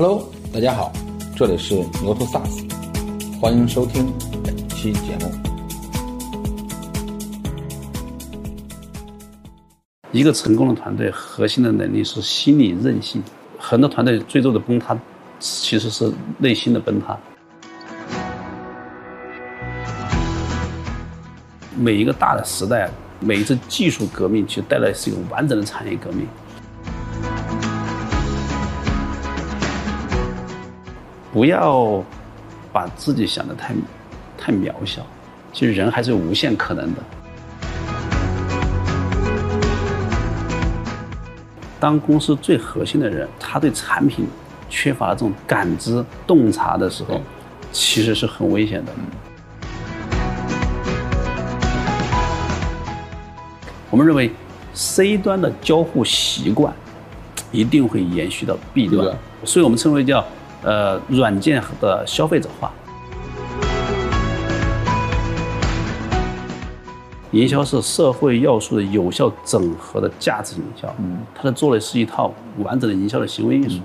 Hello，大家好，这里是牛头 SaaS，欢迎收听本期节目。一个成功的团队核心的能力是心理韧性，很多团队最终的崩塌其实是内心的崩塌。每一个大的时代，每一次技术革命，其实带来是一个完整的产业革命。不要把自己想的太太渺小，其实人还是有无限可能的。当公司最核心的人，他对产品缺乏这种感知、洞察的时候，其实是很危险的。我们认为，C 端的交互习惯一定会延续到 B 端，所以我们称为叫呃软件的消费者化。营销是社会要素的有效整合的价值营销，嗯，它的做的是一套完整的营销的行为艺术。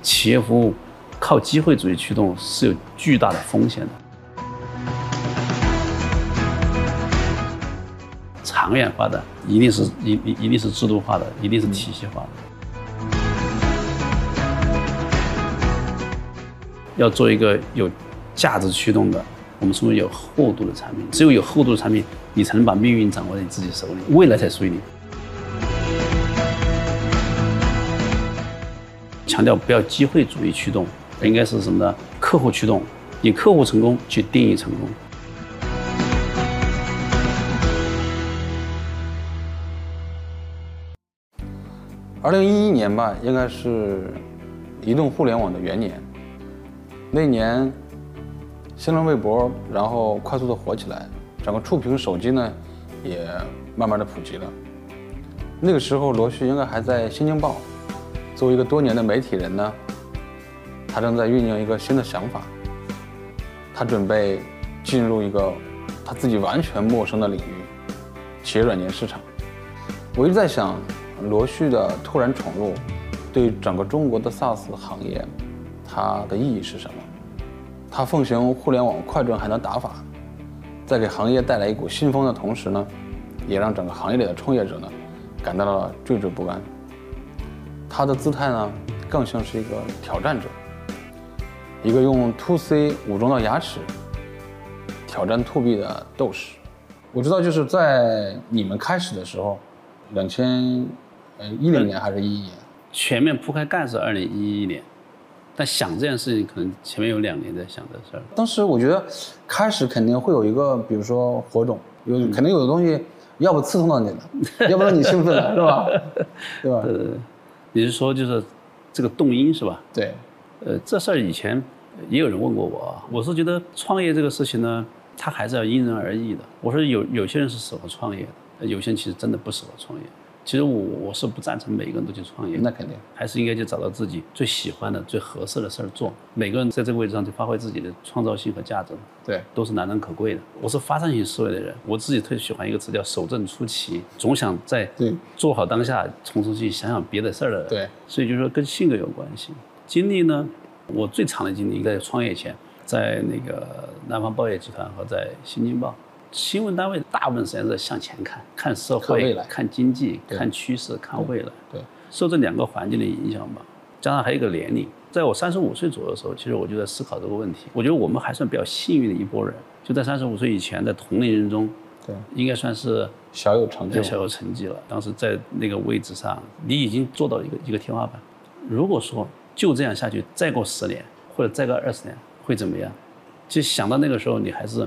企业服务靠机会主义驱动是有巨大的风险的。长远发展一定是一一一定是制度化的，一定是体系化的。要做一个有价值驱动的，我们称为有厚度的产品。只有有厚度的产品，你才能把命运掌握在你自己手里，未来才属于你。强调不要机会主义驱动，应该是什么呢？客户驱动，以客户成功去定义成功。二零一一年吧，应该是移动互联网的元年。那年，新浪微博然后快速的火起来，整个触屏手机呢也慢慢的普及了。那个时候，罗旭应该还在《新京报》，作为一个多年的媒体人呢，他正在酝酿一个新的想法。他准备进入一个他自己完全陌生的领域——企业软件市场。我一直在想。罗旭的突然闯入，对整个中国的 SaaS 行业，它的意义是什么？他奉行互联网快准还能打法，在给行业带来一股新风的同时呢，也让整个行业里的创业者呢，感到了惴惴不安。他的姿态呢，更像是一个挑战者，一个用 To C 武装到牙齿，挑战 To B 的斗士。我知道，就是在你们开始的时候，两千。呃，一零年还是一一年？全面铺开干是二零一一年，但想这件事情可能前面有两年在想这事儿。当时我觉得，开始肯定会有一个，比如说火种，有肯定有的东西，要不刺痛到你了，要不让你兴奋了，是吧？对吧？呃，你是说就是这个动因是吧？对。呃，这事儿以前也有人问过我，我是觉得创业这个事情呢，它还是要因人而异的。我说有有些人是适合创业的，有些人其实真的不适合创业。其实我我是不赞成每个人都去创业，那肯定还是应该去找到自己最喜欢的、最合适的事儿做。每个人在这个位置上去发挥自己的创造性和价值，对，都是难能可贵的。我是发散性思维的人，我自己特别喜欢一个词叫守正出奇，总想在做好当下，从出去想想别的事儿的人。对，所以就是说跟性格有关系。经历呢，我最长的经历应该在创业前，在那个南方报业集团和在新京报。新闻单位大部分时间是向前看，看社会、看经济、看趋势、看未来。对，受这两个环境的影响吧，加上还有一个年龄，在我三十五岁左右的时候，其实我就在思考这个问题。我觉得我们还算比较幸运的一波人，就在三十五岁以前，在同龄人中，对，应该算是小有成就，小有成绩了。当时在那个位置上，你已经做到一个一个天花板。如果说就这样下去，再过十年或者再过二十年会怎么样？其实想到那个时候，你还是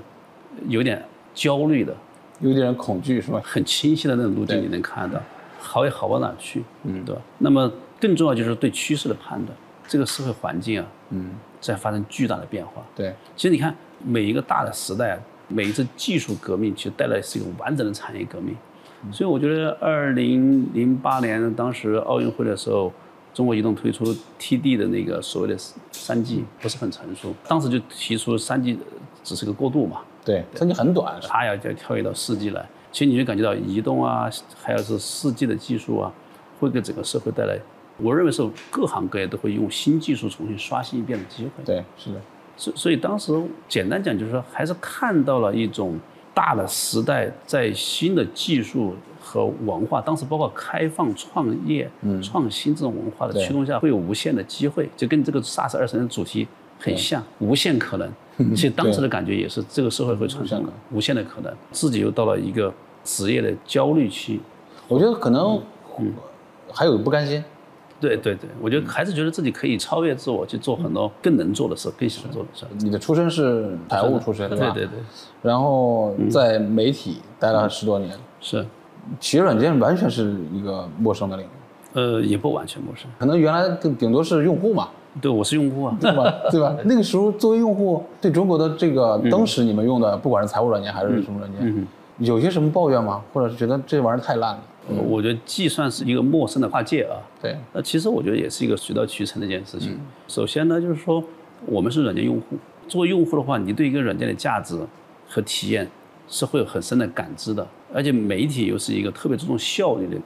有点。焦虑的，有点恐惧是吧？很清晰的那种路径你能看到，好也好不到哪去，嗯，对吧？那么更重要就是对趋势的判断，这个社会环境啊，嗯，在发生巨大的变化。对，其实你看每一个大的时代，每一次技术革命，其实带来是一个完整的产业革命。所以我觉得二零零八年当时奥运会的时候，中国移动推出 TD 的那个所谓的三 G 不是很成熟，当时就提出三 G 只是个过渡嘛。对，它就很短，它要就跳跃到四 G 来。其实你就感觉到移动啊，还有是四 G 的技术啊，会给整个社会带来，我认为是各行各业都会用新技术重新刷新一遍的机会。对，是的，所所以当时简单讲就是说，还是看到了一种大的时代在新的技术和文化，当时包括开放创业、创新这种文化的驱动下，会有无限的机会，就跟这个 SARS 二十年主题很像，无限可能。其实当时的感觉也是，这个社会会产生无限的可能，自己又到了一个职业的焦虑期。我觉得可能还有不甘心。对对对，我觉得还是觉得自己可以超越自我，去做很多更能做的事，更想做的事。你的出身是财务出身，吧？对对对，然后在媒体待了十多年，是，企业软件完全是一个陌生的领域，呃，也不完全陌生。可能原来顶顶多是用户嘛，对，我是用户啊。对吧？对吧？那个时候作为用户，对中国的这个当时你们用的，不管是财务软件还是什么软件，有些什么抱怨吗？或者是觉得这玩意儿太烂了？呃我觉得计算是一个陌生的跨界啊，对，那其实我觉得也是一个水到渠成的一件事情。首先呢，就是说我们是软件用户，作为用户的话，你对一个软件的价值和体验是会有很深的感知的。而且媒体又是一个特别注重效率的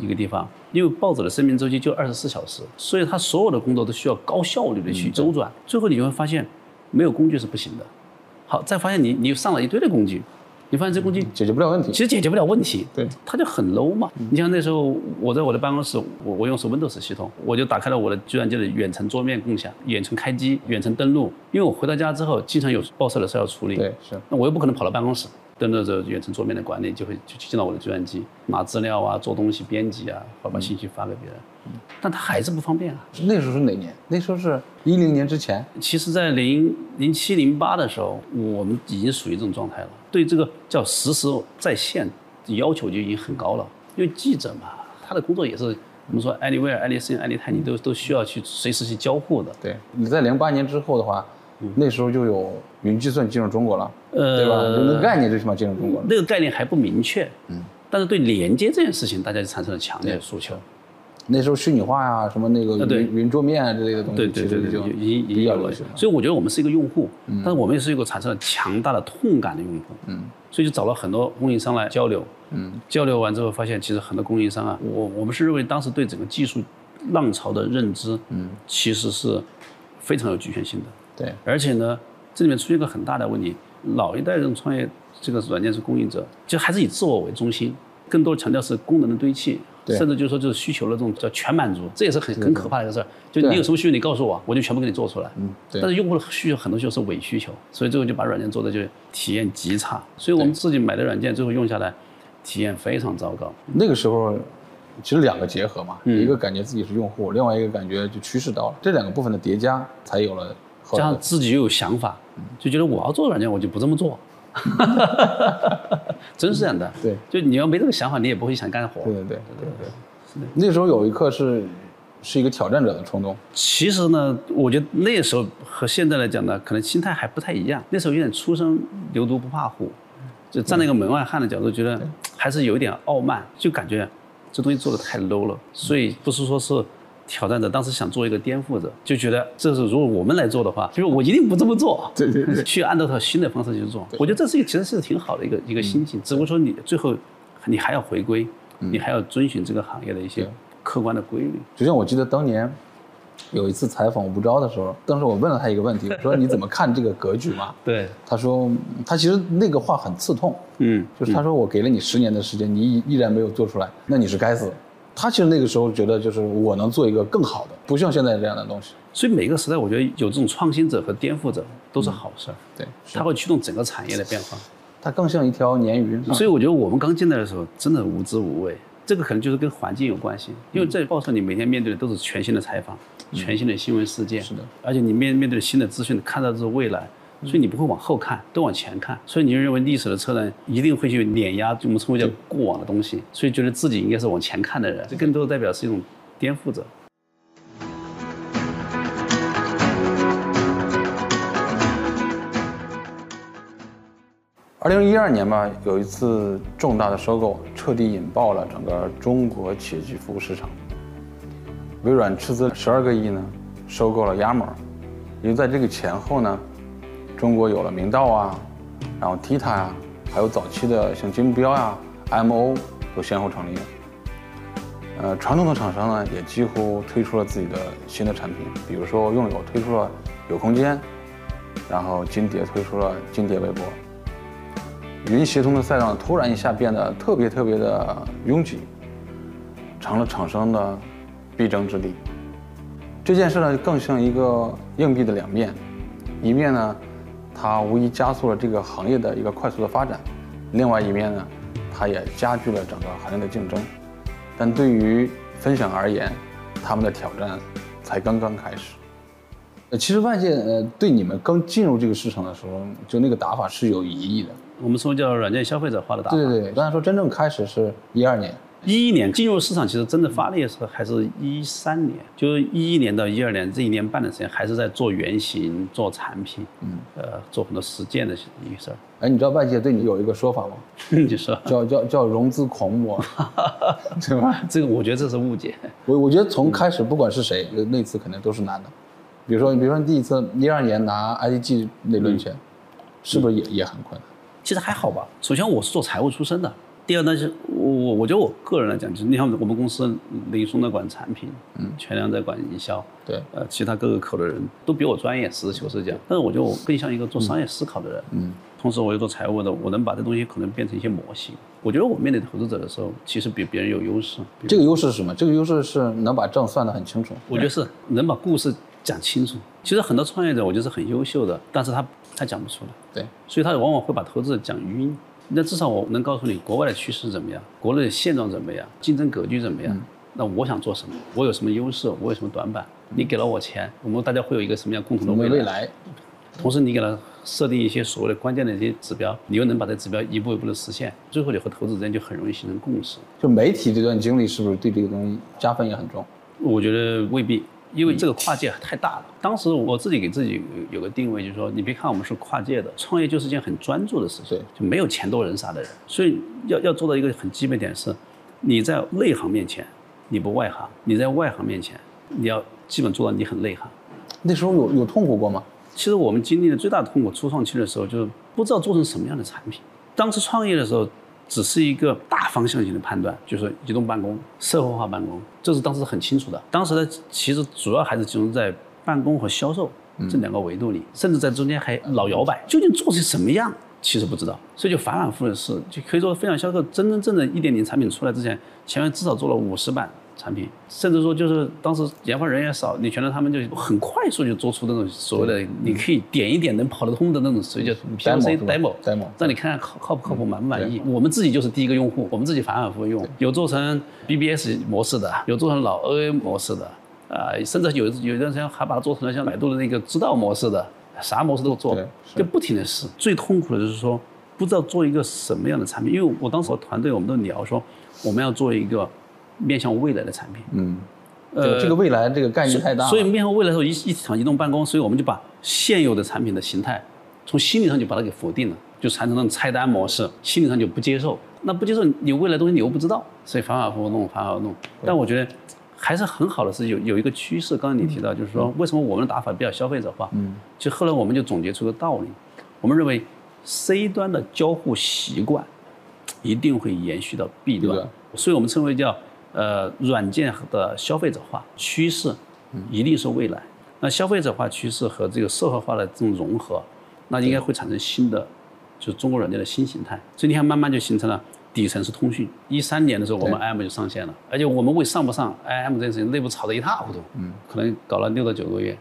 一个地方，因为报纸的生命周期就二十四小时，所以它所有的工作都需要高效率的去周转。最后你会发现，没有工具是不行的。好，再发现你你上了一堆的工具，你发现这工具解决不了问题。其实解决不了问题，对，它就很 low 嘛。你像那时候我在我的办公室，我我用是 Windows 系统，我就打开了我的计算机的远程桌面共享、远程开机、远程登录。因为我回到家之后，经常有报社的事要处理，对，是那我又不可能跑到办公室，登录着远程桌面的管理，就会就进到我的计算机拿资料啊、做东西、编辑啊，或把信息发给别人。但他还是不方便啊。那时候是哪年？那时候是一零年之前。其实，在零零七零八的时候，我们已经属于这种状态了。对这个叫实时在线要求就已经很高了。因为记者嘛，他的工作也是我们说 anywhere、anything、anytime，你都都需要去随时去交互的。对，你在零八年之后的话，那时候就有云计算进入中国了，呃对吧？有那个概念最起码进入中国了。那个概念还不明确，嗯，但是对连接这件事情，大家就产生了强烈的诉求。那时候虚拟化呀、什么那个云云桌面啊之类的东西，对对对对，其实就已经已比经有了。较流行。所以我觉得我们是一个用户，但是我们也是一个产生了强大的痛感的用户，嗯，所以就找了很多供应商来交流，嗯，交流完之后发现，其实很多供应商啊，我我们是认为当时对整个技术浪潮的认知，嗯，其实是非常有局限性的，对，而且呢，这里面出现一个很大的问题，老一代这种创业这个软件是供应者，就还是以自我为中心，更多强调是功能的堆砌。对甚至就是说，就是需求的这种叫全满足，这也是很很可怕的一个事儿。就你有什么需求，你告诉我，我就全部给你做出来。嗯，对但是用户的需求很多就是伪需求，所以最后就把软件做的就体验极差。所以我们自己买的软件最后用下来，体验非常糟糕。那个时候其实两个结合嘛，嗯一个感觉自己是用户，另外一个感觉就趋势到了，这两个部分的叠加才有了后加。上自己又有想法，就觉得我要做软件，我就不这么做。真是这样的。对，就你要没这个想法，你也不会想干活。对对对对对。那时候有一刻是是一个挑战者的冲动，其实呢，我觉得那时候和现在来讲呢，可能心态还不太一样。那时候有点初生牛犊不怕虎，就站在一个门外汉的角度，觉得还是有一点傲慢，就感觉这东西做的太 low 了。所以不是说是挑战者，当时想做一个颠覆者，就觉得这是如果我们来做的话，就是我一定不这么做。对对对，去按照它新的方式去做。我觉得这是一个其实是挺好的一个一个心情，只不过说你最后你还要回归，你还要遵循这个行业的一些客观的规律。就像我记得当年有一次采访吴钊的时候，当时我问了他一个问题，我说你怎么看这个格局嘛？对，他说他其实那个话很刺痛，嗯，就是他说我给了你十年的时间，你依依然没有做出来，那你是该死。他其实那个时候觉得就是我能做一个更好的，不像现在这样的东西。所以每个时代，我觉得有这种创新者和颠覆者都是好事儿，对，它会驱动整个产业的变化。它更像一条鲶鱼。所以我觉得我们刚进来的时候，真的无知无畏。这个可能就是跟环境有关系，因为在报社你每天面对的都是全新的采访、全新的新闻事件，是的，而且你面面对新的资讯，看到的是未来，所以你不会往后看，都往前看，所以你就认为历史的车轮一定会去碾压就我们称为叫过往的东西，所以觉得自己应该是往前看的人，这更多的代表是一种颠覆者。二零一二年吧，有一次重大的收购，彻底引爆了整个中国企业级服务市场。微软斥资十二个亿呢，收购了 Yammer。也就在这个前后呢，中国有了明道啊，然后 Tita 啊，还有早期的像金标呀、MO 都先后成立了。呃，传统的厂商呢，也几乎推出了自己的新的产品，比如说用友推出了有空间，然后金蝶推出了金蝶微波。云协同的赛道突然一下变得特别特别的拥挤，成了厂商的必争之地。这件事呢，更像一个硬币的两面，一面呢，它无疑加速了这个行业的一个快速的发展；另外一面呢，它也加剧了整个行业的竞争。但对于分享而言，他们的挑战才刚刚开始。呃，其实外界呃对你们刚进入这个市场的时候，就那个打法是有疑义的。我们说叫软件消费者化的打法。对对对，刚才说真正开始是一二年。一一年进入市场，其实真的发力的时候还是一三年，就是一一年到一二年这一年半的时间，还是在做原型、做产品，嗯，呃，做很多实践的一个事儿。哎，你知道外界对你有一个说法吗？你说叫叫叫融资狂魔，对吧？这个我觉得这是误解。我我觉得从开始不管是谁，那次肯定都是难的。比如说，比如说你第一次一二年拿 IDG 那轮钱，是不是也也很困难？其实还好吧。首先我是做财务出身的。第二呢，是我我我觉得我个人来讲，就是你看我们公司林松在管产品，嗯，全良在管营销，对，呃，其他各个口的人都比我专业，实事求是讲。但是我觉得我更像一个做商业思考的人，嗯，同时我又做财务的，我能把这东西可能变成一些模型。我觉得我面对投资者的时候，其实比别人有优势。这个优势是什么？这个优势是能把账算得很清楚。我觉得是能把故事讲清楚。其实很多创业者，我觉得是很优秀的，但是他他讲不出来。对，所以他往往会把投资者讲晕。那至少我能告诉你，国外的趋势怎么样，国内的现状怎么样，竞争格局怎么样？那我想做什么？我有什么优势？我有什么短板？你给了我钱，我们大家会有一个什么样共同的未来？同时，你给他设定一些所谓的关键的一些指标，你又能把这指标一步一步的实现，最后你和投资人就很容易形成共识。就媒体这段经历是不是对这个东西加分也很重？我觉得未必。因为这个跨界太大了。当时我自己给自己有个定位，就是说，你别看我们是跨界的，创业就是件很专注的事情，就没有钱多人傻的人。所以要要做到一个很基本点是，你在内行面前你不外行，你在外行面前你要基本做到你很内行。那时候有有痛苦过吗？其实我们经历的最大的痛苦，初创期的时候就是不知道做成什么样的产品。当时创业的时候。只是一个大方向性的判断，就是移动办公、社会化办公，这是当时很清楚的。当时呢，其实主要还是集中在办公和销售这两个维度里，甚至在中间还老摇摆，究竟做成什么样，其实不知道。所以就反反复复的试，就可以说分享销售真真正正一点零产品出来之前，前面至少做了五十版。产品，甚至说就是当时研发人员少，你觉得他们就很快速就做出那种所谓的你可以点一点能跑得通的那种，所以叫 POC demo，demo，让你看看靠靠不靠谱，满不满意。我们自己就是第一个用户，我们自己反反复复用，有做成 BBS 模式的，有做成老 OA 模式的，啊，甚至有有段时间还把它做成了像百度的那个知道模式的，啥模式都做，就不停的试。最痛苦的就是说不知道做一个什么样的产品，因为我当时和团队我们都聊说我们要做一个。面向未来的产品，嗯，呃，这个未来这个概念太大，所以面向未来的时候，一一场移动办公，所以我们就把现有的产品的形态，从心理上就把它给否定了，就产生那种菜单模式，心理上就不接受。那不接受，你未来东西你又不知道，所以反反复复弄，反反复复弄。但我觉得还是很好的，是有有一个趋势。刚刚你提到，就是说为什么我们的打法比较消费者化？嗯，就后来我们就总结出个道理，我们认为 C 端的交互习惯一定会延续到 B 端，所以我们称为叫。呃，软件的消费者化趋势，一定是未来。那消费者化趋势和这个社会化的这种融合，那应该会产生新的，就是中国软件的新形态。所以你看，慢慢就形成了底层是通讯。一三年的时候，我们 IM 就上线了，而且我们为上不上 IM 这件事情，内部吵得一塌糊涂。嗯，可能搞了六到九个月。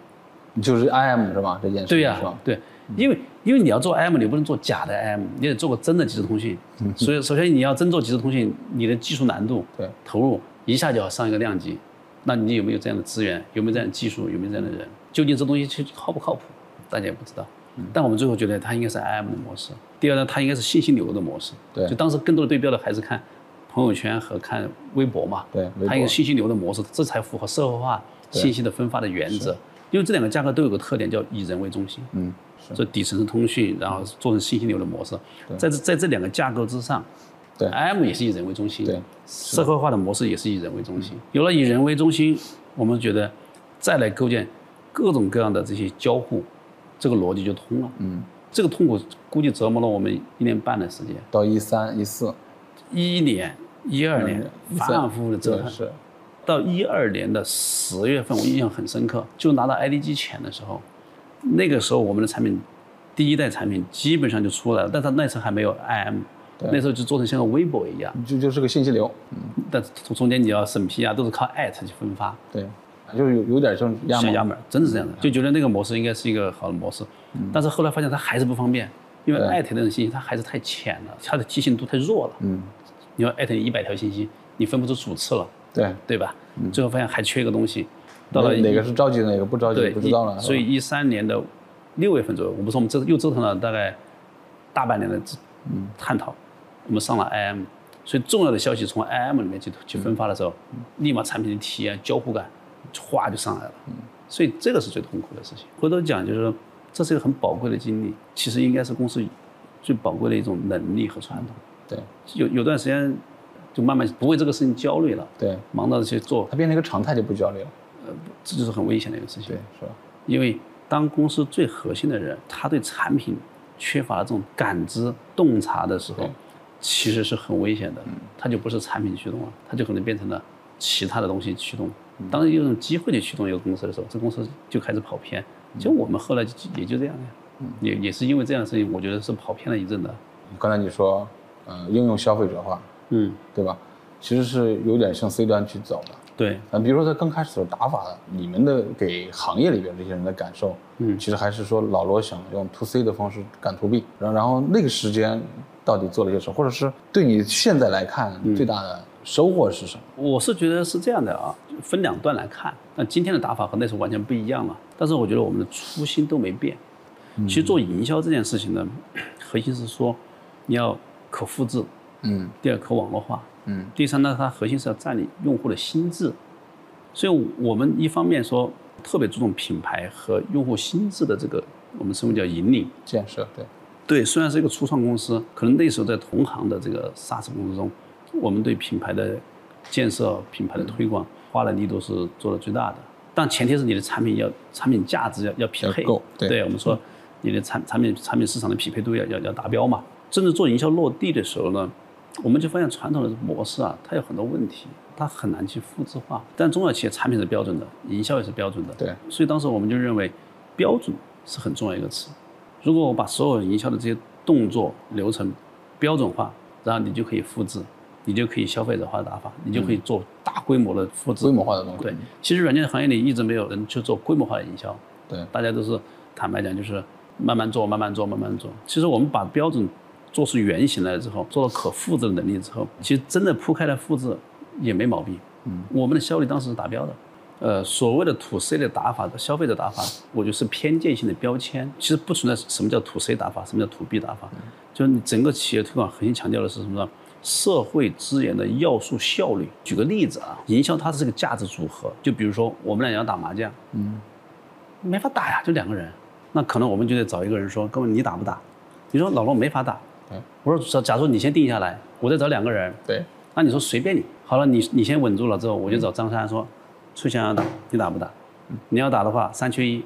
就是 IM 是吧？这件事对呀，对。因为因为你要做 IM，你不能做假的 IM，你得做个真的即时通讯。所以首先你要真做即时通讯，你的技术难度、对投入一下就要上一个量级。那你有没有这样的资源？有没有这样的技术？有没有这样的人？究竟这东西去靠不靠谱？大家也不知道。但我们最后觉得它应该是 IM 的模式。第二呢，它应该是信息流的模式。对。就当时更多的对标的还是看朋友圈和看微博嘛。对。它一个信息流的模式，这才符合社会化信息的分发的原则。因为这两个价格都有个特点，叫以人为中心。嗯。这底层是通讯，然后做成信息流的模式，在这在这两个架构之上，对，M 也是以人为中心，对，社会化的模式也是以人为中心。有了以人为中心，我们觉得再来构建各种各样的这些交互，这个逻辑就通了。嗯，这个痛苦估计折磨了我们一年半的时间，到一三一四，一一年、一二年反反复复的折腾。是。到一二年的十月份，我印象很深刻，就拿到 IDG 钱的时候，那个时候我们的产品第一代产品基本上就出来了，但它那时候还没有 IM，那时候就做成像个微博一样，就就是个信息流，但从中间你要审批啊，都是靠艾特去分发。对，就是有有点像压像码压门，真的是这样的，就觉得那个模式应该是一个好的模式，但是后来发现它还是不方便，因为艾特那种信息它还是太浅了，它的提醒度太弱了。嗯，你要艾特你一百条信息，你分不出主次了，对，对吧？最后发现还缺一个东西，到了哪哪个是着急的，哪个不着急对不知道了。所以一三年的六月份左右，我们说我们这又折腾了大概大半年的探讨，我们上了 IM，所以重要的消息从 IM 里面去去分发的时候，立马产品的体验交互感哗就上来了，所以这个是最痛苦的事情。回头讲就是说，这是一个很宝贵的经历，其实应该是公司最宝贵的一种能力和传统。对有有段时间就慢慢不为这个事情焦虑了，对，忙着去做，它变成一个常态就不焦虑了。这就是很危险的一个事情对。，是吧？因为当公司最核心的人，他对产品缺乏这种感知、洞察的时候，其实是很危险的。他就不是产品驱动了，他就可能变成了其他的东西驱动。当有种机会去驱动一个公司的时候，这公司就开始跑偏。就我们后来也就这样呀，也也是因为这样的事情，我觉得是跑偏了一阵的。刚才你说，呃，应用消费者化，嗯，对吧？其实是有点向 C 端去走的。对，嗯，比如说在刚开始的打法，你们的给行业里边这些人的感受，嗯其实还是说老罗想用 to C 的方式干 to B，然后然后那个时间到底做了些什么，或者是对你现在来看最大的收获是什么？我是觉得是这样的啊，分两段来看。那今天的打法和那时候完全不一样了，但是我觉得我们的初心都没变。其实做营销这件事情呢，核心是说你要可复制，嗯第二可网络化，嗯第三呢，它核心是要占领用户的心智。所以我们一方面说特别注重品牌和用户心智的这个，我们称为叫引领。建设对，对，虽然是一个初创公司，可能那时候在同行的这个 SaaS 公司中，我们对品牌的建设、品牌的推广花的力度是做的最大的。但前提是你的产品要产品价值要要匹配，对我们说你的产产品产品市场的匹配度要要要达标嘛。甚至做营销落地的时候呢，我们就发现传统的模式啊，它有很多问题，它很难去复制化。但中小企业产品是标准的，营销也是标准的，对，所以当时我们就认为，标准是很重要一个词。如果我把所有营销的这些动作流程标准化，然后你就可以复制，你就可以消费者化的打法，你就可以做大规模的复制。规模化的东西。对，其实软件行业里一直没有人去做规模化的营销，对大家都是坦白讲就是慢慢做，慢慢做，慢慢做。其实我们把标准做出原型来之后，做到可复制的能力之后，其实真的铺开来复制也没毛病。嗯，我们的效率当时是达标的。呃，所谓的 to C 的打法的消费者打法，我觉得是偏见性的标签，其实不存在什么叫 to C 打法，什么叫 to B 打法，就是你整个企业推广核心强调的是什么呢？社会资源的要素效率。举个例子啊，营销它是个价值组合，就比如说我们俩要打麻将，嗯，没法打呀，就两个人，那可能我们就得找一个人说，哥们你打不打？你说老罗没法打对，我说假假如你先定下来，我再找两个人，对。那你说随便你，好了，你你先稳住了之后，我就找张三说，崔翔要打，你打不打？你要打的话，三缺一，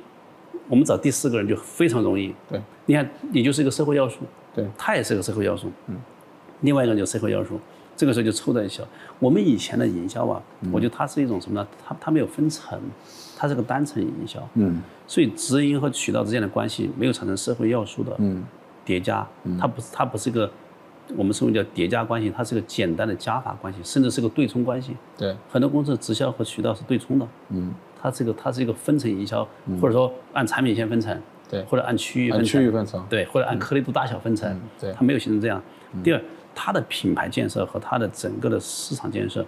我们找第四个人就非常容易。对。你看，你就是一个社会要素，对。他也是个社会要素，嗯，另外一个就是社会要素，这个时候就凑在一起了。我们以前的营销啊，我觉得它是一种什么呢？它它没有分层，它是个单层营销，嗯。所以直营和渠道之间的关系没有产生社会要素的嗯叠加，它不是它不是一个我们称为叫叠加关系，它是个简单的加法关系，甚至是个对冲关系。对很多公司的直销和渠道是对冲的，嗯它是一个它是一个分层营销，或者说按产品线分层，对或者按区域按分层，区域分层。对，或者按颗粒度大小分层，嗯对它没有形成这样。第二，它的品牌建设和它的整个的市场建设，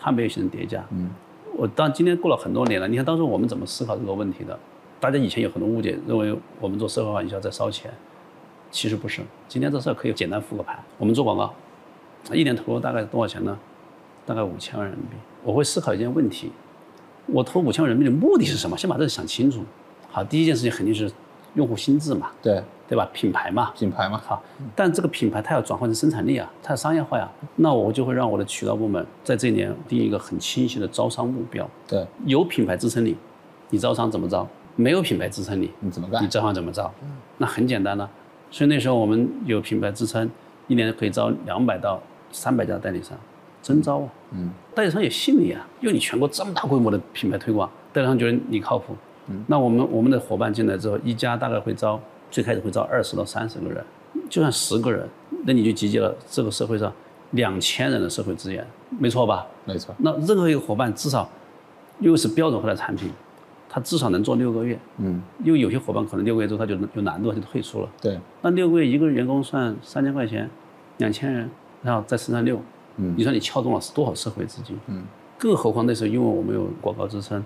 它没有形成叠加。嗯，我当今天过了很多年了，你看当时我们怎么思考这个问题的？大家以前有很多误解，认为我们做社会化营销在烧钱，其实不是。今天这事儿可以简单复个盘，我们做广告，一年投入大概多少钱呢？大概五千万人民币。我会思考一件问题：我投五千万人民币的目的是什么？先把这个想清楚。好，第一件事情肯定是用户心智嘛，对对吧？品牌嘛，品牌嘛，好，但这个品牌它要转换成生产力啊，它要商业化呀、那我就会让我的渠道部门在这一年定一个很清晰的招商目标。对，有品牌支撑你，你招商怎么招？没有品牌支撑你，你怎么干？你招商怎么招？那很简单了、所以那时候我们有品牌支撑，一年可以招两百到三百家代理商。真招啊，嗯，代理商也信你啊，因为你全国这么大规模的品牌推广，代理商觉得你靠谱，嗯，那我们我们的伙伴进来之后，一家大概会招，最开始会招二十到三十个人，就算十个人，那你就集结了这个社会上两千人的社会资源，没错吧？没错。那任何一个伙伴至少，又是标准化的产品，他至少能做六个月，嗯，因为有些伙伴可能六个月之后他就有难度，他就退出了，对，那六个月一个员工算三千块钱，两千人，然后再乘上六，嗯，你说你撬动了是多少社会资金？嗯，更何况那时候因为我们有广告支撑，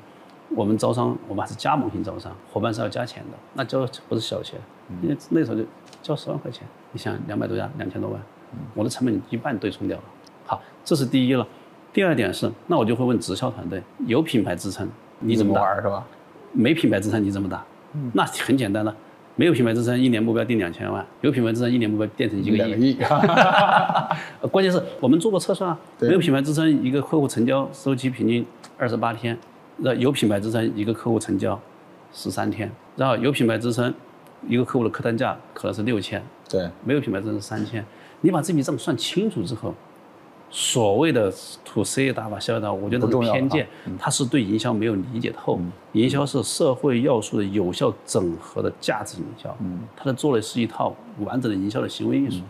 我们招商我们还是加盟型招商，伙伴是要加钱的，那交不是小钱，因为那时候就交十万块钱，你想两百多家两千多万，我的成本一半对冲掉了。好，这是第一了。第二点是，那我就会问直销团队，有品牌支撑你怎么玩？是吧？没品牌支撑你怎么打？嗯，那很简单了，没有品牌支撑，一年目标定两千万；有品牌支撑，一年目标变成一个亿。关键是我们做过测算啊，没有品牌支撑，一个客户成交周期平均二十八天；那有品牌支撑，一个客户成交十三天；然后有品牌支撑，一个客户的客单价可能是六千。对，没有品牌支撑是三千。你把这笔账算清楚之后。所谓的 to C 打法、销售打法，我觉得是偏见，它是对营销没有理解透。营销是社会要素的有效整合的价值营销，它的做的是一套完整的营销的行为艺术。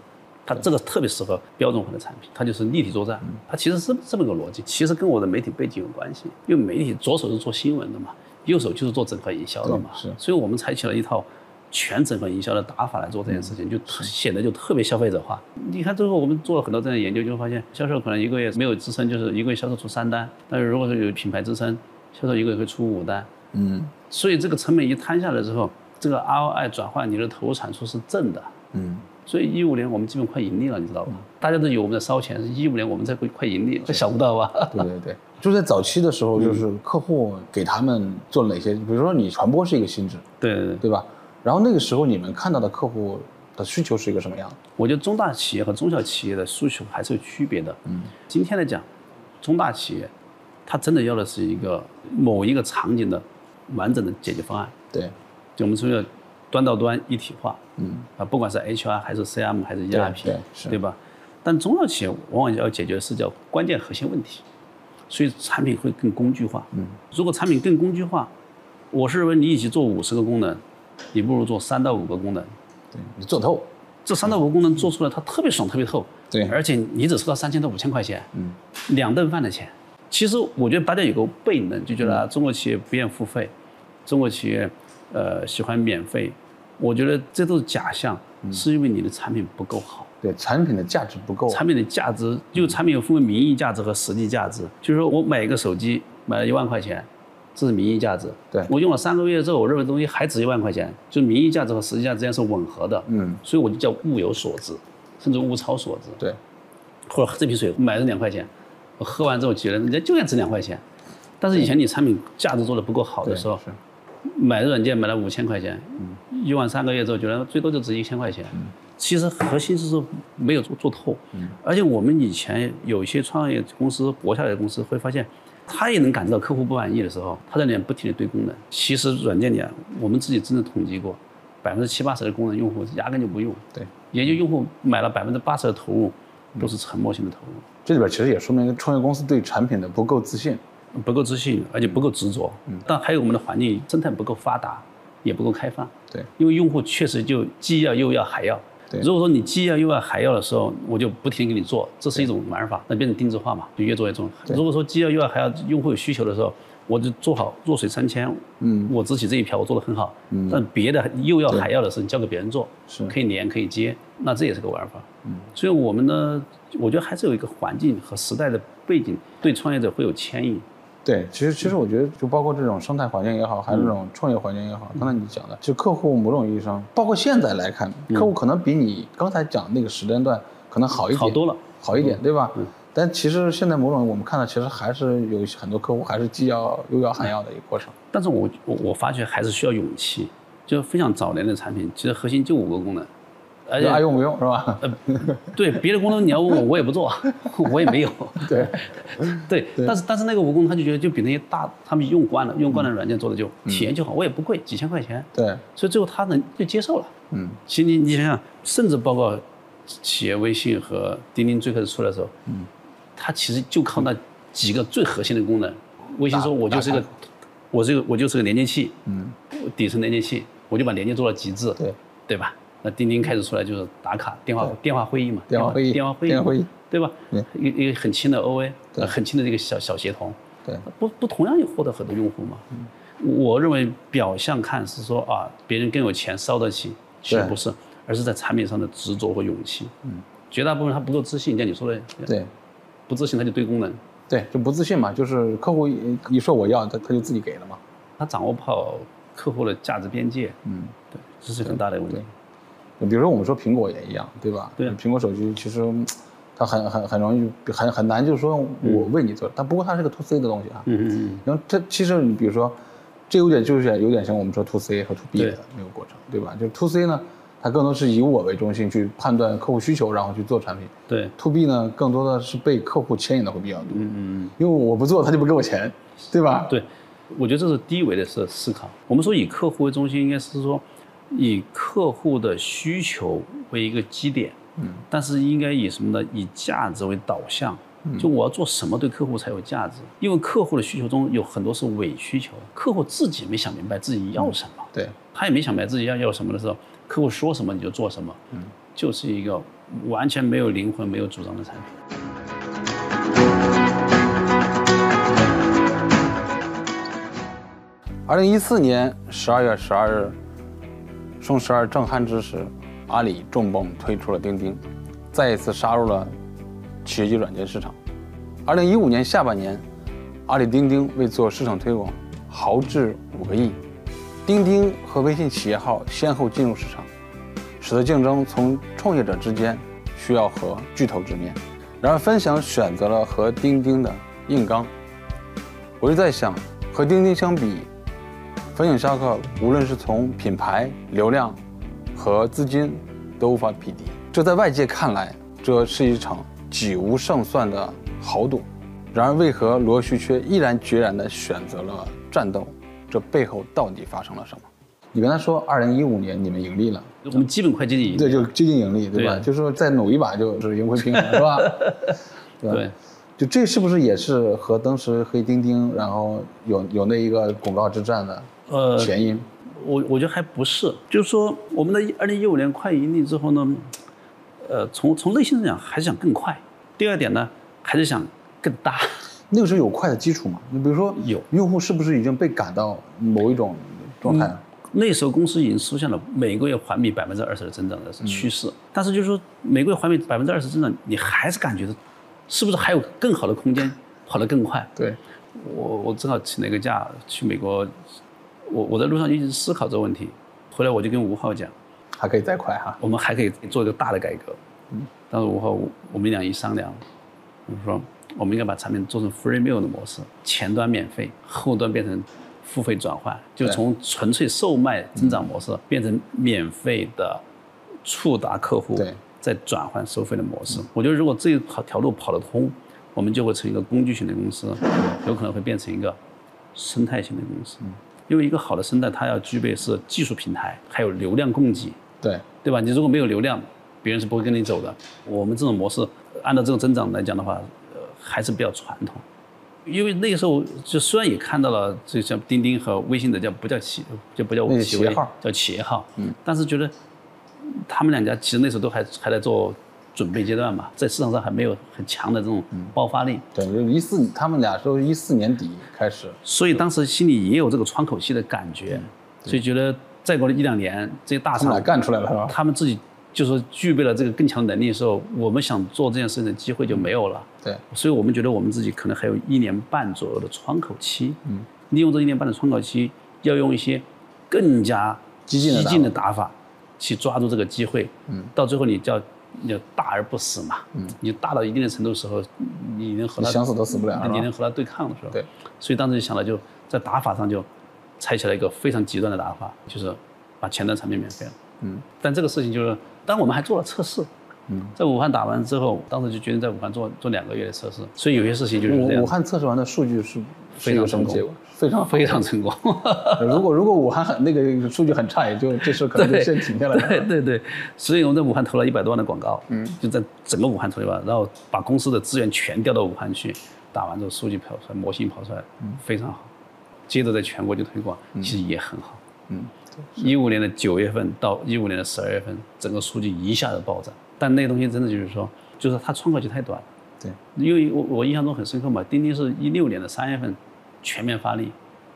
它这个特别适合标准化的产品，它就是立体作战。它其实是这么个逻辑，其实跟我的媒体背景有关系，因为媒体左手是做新闻的嘛，右手就是做整合营销的嘛，所以我们采取了一套。全整合营销的打法来做这件事情，就显得就特别消费者化。你看，最后我们做了很多这样的研究，就发现销售可能一个月没有支撑，就是一个月销售出三单；但是如果说有品牌支撑，销售一个月会出五单。嗯，所以这个成本一摊下来之后，这个 ROI 转换你的投入产出是正的。嗯，所以一五年我们基本快盈利了，你知道吧？大家都以为我们在烧钱，一五年我们在快快盈利，想不到吧？对对对，就在早期的时候，就是客户给他们做哪些，比如说你传播是一个心智，对对对，对吧？然后那个时候你们看到的客户的需求是一个什么样？我觉得中大企业和中小企业的诉求还是有区别的。嗯，今天来讲，中大企业，它真的要的是一个某一个场景的完整的解决方案。对，就我们说要端到端一体化。嗯，啊，不管是 HR 还是 CM 还是 ERP，对，对吧？但中小企业往往要解决的是叫关键核心问题，所以产品会更工具化。嗯，如果产品更工具化，我是认为你一起做五十个功能。你不如做三到五个功能，对你做透，这三到五个功能做出来，它特别爽，特别透。对，而且你只收到三千到五千块钱，嗯，两顿饭的钱。其实我觉得大家有个悖论，就觉得中国企业不愿付费，中国企业呃喜欢免费。我觉得这都是假象，是因为你的产品不够好。对，产品的价值不够。产品的价值，就产品有分为名义价值和实际价值。就是说我买一个手机，买了一万块钱。这是名义价值，对。我用了三个月之后，我认为东西还值一万块钱，就名义价值和实际价值之间是吻合的，嗯，所以我就叫物有所值，甚至物超所值，对，或者这瓶水买了两块钱，我喝完之后觉得人家就该值两块钱，但是以前你产品价值做的不够好的时候，买软件买了五千块钱，嗯，用完三个月之后觉得最多就值一千块钱，嗯，其实核心是没有做做透，嗯，而且我们以前有一些创业公司活下来的公司会发现。他也能感觉到客户不满意的时候，他在里面不停的堆功能。其实软件里啊，我们自己真的统计过，百分之七八十的功能用户压根就不用。对，也就用户买了百分之八十的投入，都是沉默性的投入。这里边其实也说明创业公司对产品的不够自信，不够自信，而且不够执着。嗯。但还有我们的环境生态不够发达，也不够开放。对。因为用户确实就既要又要还要。如果说你既要又要还要的时候，我就不停给你做，这是一种玩法，那变成定制化嘛，就越做越重。如果说既要又要还要，用户有需求的时候，我就做好弱水三千，嗯，我只取这一瓢，我做的很好，嗯，但别的又要还要的事情交给别人做，是。可以连可以接，那这也是个玩法，嗯，所以我们呢，我觉得还是有一个环境和时代的背景对创业者会有牵引。对，其实其实我觉得，就包括这种生态环境也好，还是这种创业环境也好，刚才你讲的，就客户某种意义上，包括现在来看，客户可能比你刚才讲那个时间段可能好一点，好多了，好一点，对吧？但其实现在某种我们看到，其实还是有很多客户还是既要又要还要的一个过程。但是我我我发觉还是需要勇气，就非常早年的产品，其实核心就五个功能。而且爱用不用是吧？对，别的功能你要问我，我也不做，我也没有。对，对，但是但是那个武功他就觉得就比那些大他们用惯了，用惯了软件做的就体验就好，我也不贵，几千块钱。对，所以最后他能就接受了。嗯，其实你你想想，甚至包括企业微信和钉钉最开始出来的时候，嗯，它其实就靠那几个最核心的功能。微信说我就是个，我这个我就是个连接器，嗯，底层连接器，我就把连接做到极致，对对吧？那钉钉开始出来就是打卡电话电话会议嘛，电话会议电话会议电话会议对吧？对一个一个很轻的 OA，对呃很轻的这个小小协同，对不不同样也获得很多用户嘛。我认为表象看是说啊，别人更有钱烧得起，其实不是，而是在产品上的执着和勇气。嗯，绝大部分他不够自信，像你说的，对不自信他就堆功能，对，就不自信嘛，就是客户一一说我要，他他就自己给了嘛。他掌握不好客户的价值边界。嗯，对，这是很大的问题。比如说我们说苹果也一样，对吧？对啊苹果手机其实嗯它很很很容易很很难，就是说我为你做，但不过它是个 to C 的东西啊。嗯嗯嗯，然后它其实你比如说，这有点就是有点像我们说 to C 和 to B 的那个过程，对吧？就是 to C 呢，它更多是以我为中心去判断客户需求，然后去做产品。对，to B 呢，更多的是被客户牵引的会比较多，嗯嗯嗯。因为我不做他就不给我钱，对吧？对，我觉得这是低维的思思考。我们说以客户为中心，应该是说以客户的需求为一个基点，嗯，但是应该以什么呢？以价值为导向。就我要做什么对客户才有价值？因为客户的需求中有很多是伪需求，客户自己没想明白自己要什么，对他也没想明白自己要要什么的时候，客户说什么你就做什么，嗯，就是一个完全没有灵魂、没有主张的产品。二零一四年十二月十二日，双十二正酣之时，阿里重磅推出了钉钉，再一次杀入了企业级软件市场。二零一五年下半年，阿里钉钉为做市场推广，豪掷五个亿。钉钉和微信企业号先后进入市场，使得竞争从创业者之间需要和巨头直面。然而，分享选择了和钉钉的硬刚。我就在想，和钉钉相比，分享侠客无论是从品牌、流量和资金都无法匹敌。这在外界看来，这是一场几无胜算的豪赌。然而，为何罗旭却毅然决然地选择了战斗？这背后到底发生了什么？你刚才说，二零一五年你们盈利了，我们基本快接近盈利。对，就接近盈利，对吧？对啊就是说再努一把就是盈亏平衡，是吧？对吧对，就这是不是也是和当时黑钉钉，然后有有那一个广告之战的呃，前因？我我觉得还不是，就是说我们的二零一五年快盈利之后呢，呃，从从内心上讲还是想更快。第二点呢，还是想更大。那个时候有快的基础嘛？你比如说，有用户是不是已经被赶到某一种状态了？那时候公司已经出现了每个月环比百分之二十的增长的趋势，但是就是说每个月环比百分之二十增长，你还是感觉到是不是还有更好的空间跑得更快？对，我我正好请了一个假去美国，我我在路上一直思考这个问题，后来我就跟吴浩讲，还可以再快哈。我们还可以做一个大的改革。嗯，当时吴浩我们俩一商量，我说我们应该把产品做成 free meal 的模式，前端免费，后端变成付费转换，就从纯粹售卖增长模式变成免费的触达客户，对，再转换收费的模式。我觉得如果这条路跑得通，我们就会成一个工具型的公司，有可能会变成一个生态型的公司。因为一个好的生态，它要具备是技术平台，还有流量供给，对，对吧？你如果没有流量，别人是不会跟你走的。我们这种模式，按照这种增长来讲的话，呃，还是比较传统。因为那个时候，就虽然也看到了，就像钉钉和微信的叫不叫企，就不叫企业号叫企业号，嗯，但是觉得他们两家其实那时候都还还在做准备阶段吧，在市场上还没有很强的这种爆发力，对，就一四，他们俩都是一四年底开始，所以当时心里也有这个窗口期的感觉，所以觉得再过了一两年，这些大厂干出来了是吧？他们自己就是具备了这个更强能力的时候，我们想做这件事情的机会就没有了。对，所以我们觉得我们自己可能还有一年半左右的窗口期。嗯，利用这一年半的窗口期，要用一些更加激进的打法去抓住这个机会。嗯，到最后你叫你叫大而不死嘛。嗯，你大到一定的程度的时候，你能和他想死都死不了你能和他对抗的时候。对，所以当时就想了，就在打法上就采取了一个非常极端的打法，就是把前端产品免费了。嗯，但这个事情就是，当我们还做了测试。嗯，在武汉打完之后，当时就决定在武汉做做两个月的测试，所以有些事情就是这样武武。汉测试完的数据是非常成功？非常非常成功。如果如果武汉很那个数据很差，也就这事可能就先停下来了。对对对，所以我们在武汉投了一百多万的广告，嗯，就在整个武汉投了一百万，然后把公司的资源全调到武汉去，打完之后数据跑出来，模型跑出来，嗯，非常好。接着在全国就推广，其实也很好。嗯，一五年的九月份到一五年的十二月份，整个数据一下子暴涨。但那个东西真的就是说，就是它窗口期太短了。对，因为我我印象中很深刻嘛，钉钉是一六年的三月份。全面发力，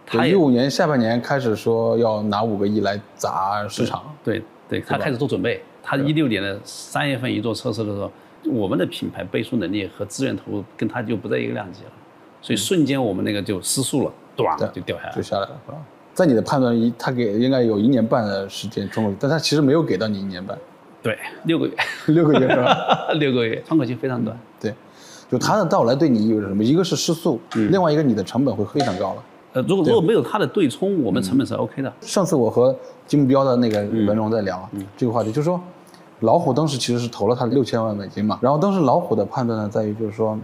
他一五年下半年开始说要拿五个亿来砸市场，对对，他开始做准备。他一六年的三月份一做测试的时候，我们的品牌背书能力和资源投入跟他就不在一个量级了，所以瞬间我们那个就失速了，咣就掉下来，就下来了。在你的判断一，他给应该有一年半的时间窗口期，但他其实没有给到你一年半，对，六个月，六个月是吧？六个月，窗口期非常短，对。就它的到来对你意味着什么？一个是失速，另外一个你的成本会非常高了。呃，如果如果没有它的对冲，我们成本是 OK 的。上次我和金目标的那个文龙在聊这个话题，就是说，老虎当时其实是投了他六千万美金嘛。然后当时老虎的判断呢，在于就是说，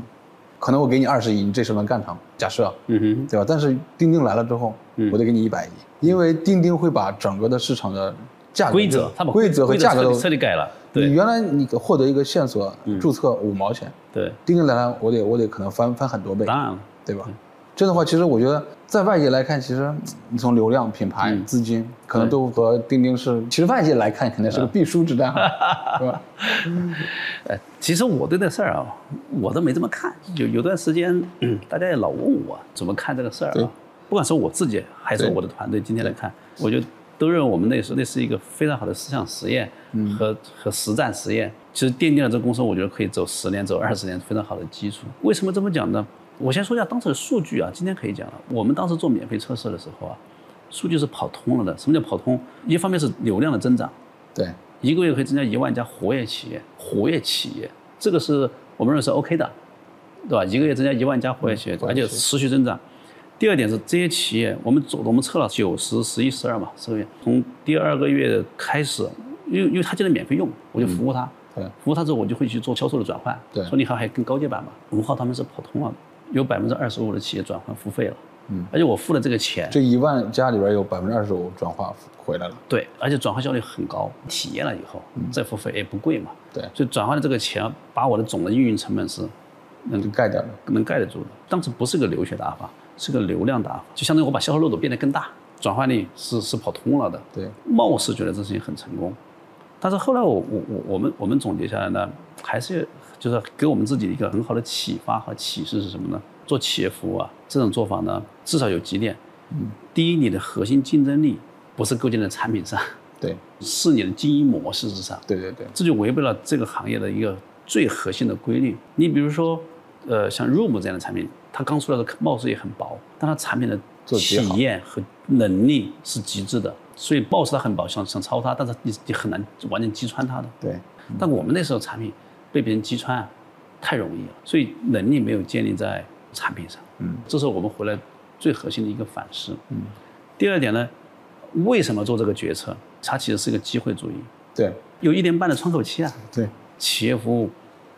可能我给你二十亿，你这事能干成，假设，嗯哼，对吧？但是钉钉来了之后，我得给你一百亿，因为钉钉会把整个的市场的价格规则，规则和价格都彻底改了。你原来你获得一个线索注册五毛钱，对，钉钉来了，我得我得可能翻翻很多倍，当然了，对吧？这样的话，其实我觉得在外界来看，其实你从流量、品牌、资金，可能都和钉钉是，其实外界来看肯定是个必输之战，是吧？哎，其实我对这事儿啊，我都没这么看。有有段时间，大家也老问我怎么看这个事儿啊，不管是我自己还是我的团队，今天来看，我觉得。都认为我们那是那是一个非常好的思想实验和和实战实验，其实奠定了这个公司，我觉得可以走十年、走二十年非常好的基础。为什么这么讲呢？我先说一下当时的数据啊，今天可以讲了。我们当时做免费测试的时候啊，数据是跑通了的。什么叫跑通？一方面是流量的增长，对，一个月可以增加一万家活跃企业，活跃企业这个是我们认为是 OK 的，对吧？一个月增加一万家活跃企业，而且持续增长。第二点是这些企业，我们走，我们测了九十、十一、十二嘛，十个月。从第二个月开始，因为因为他进来免费用，我就服务他。对。服务他之后，我就会去做销售的转换。对。说你还还更高阶版嘛？文浩他们是跑通了，有百分之二十五的企业转换付费了。嗯。而且我付了这个钱，这一万家里边有百分之二十五转化回来了。对，而且转化效率很高，体验了以后再付费也不贵嘛。对。所以转化的这个钱，把我的总的运营成本是能盖掉的，能盖得住的。当时不是个流血打法。是个流量打法，就相当于我把销售漏斗变得更大，转化率是是跑通了的。对，貌似觉得这事情很成功，但是后来我我我我们我们总结下来呢，还是就是给我们自己一个很好的启发和启示是什么呢？做企业服务啊，这种做法呢，至少有几点。嗯。第一，你的核心竞争力不是构建在产品上，对，是你的经营模式之上。对对对。这就违背了这个行业的一个最核心的规律。你比如说，呃，像 Room 这样的产品。它刚出来的貌似也很薄，但它产品的体验和能力是极致的，所以貌似它很薄，想想抄它，但是你你很难完全击穿它的。对。但我们那时候产品被别人击穿，太容易了，所以能力没有建立在产品上。嗯。这是我们回来最核心的一个反思。嗯。第二点呢，为什么做这个决策？它其实是一个机会主义。对。有一年半的窗口期啊。对。企业服务。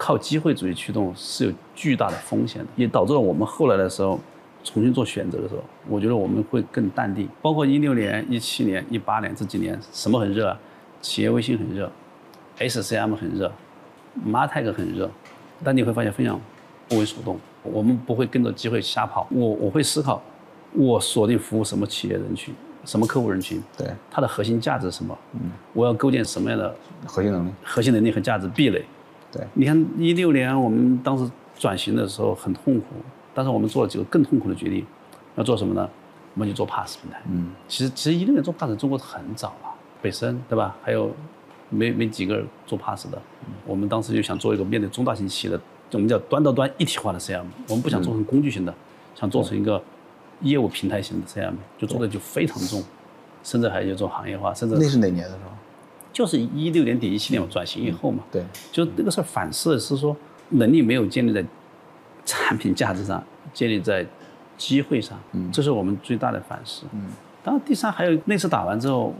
靠机会主义驱动是有巨大的风险的，也导致了我们后来的时候重新做选择的时候，我觉得我们会更淡定。包括一六年、一七年、一八年这几年，什么很热啊？企业微信很热，SCM 很热，Martech 很热，但你会发现分享不为所动。我们不会跟着机会瞎跑，我我会思考，我锁定服务什么企业人群，什么客户人群，对，它的核心价值是什么？嗯，我要构建什么样的核心能力？核心能力和价值壁垒。对，你看一六年我们当时转型的时候很痛苦，但是我们做了几个更痛苦的决定，要做什么呢？我们就做 Pass 平台。嗯，其实其实一六年做 Pass 中国很早了，北森对吧？还有没没几个做 Pass 的。我们当时就想做一个面对中大型企业的，我们叫端到端一体化的 CM，我们不想做成工具型的，想做成一个业务平台型的 CM，就做的就非常重，甚至还有做行业化，甚至那是哪年的时候？就是一六年底一七年我转型以后嘛，对，就这个事儿反思的是说能力没有建立在产品价值上，建立在机会上，嗯，这是我们最大的反思。嗯，当然第三还有那次打完之后，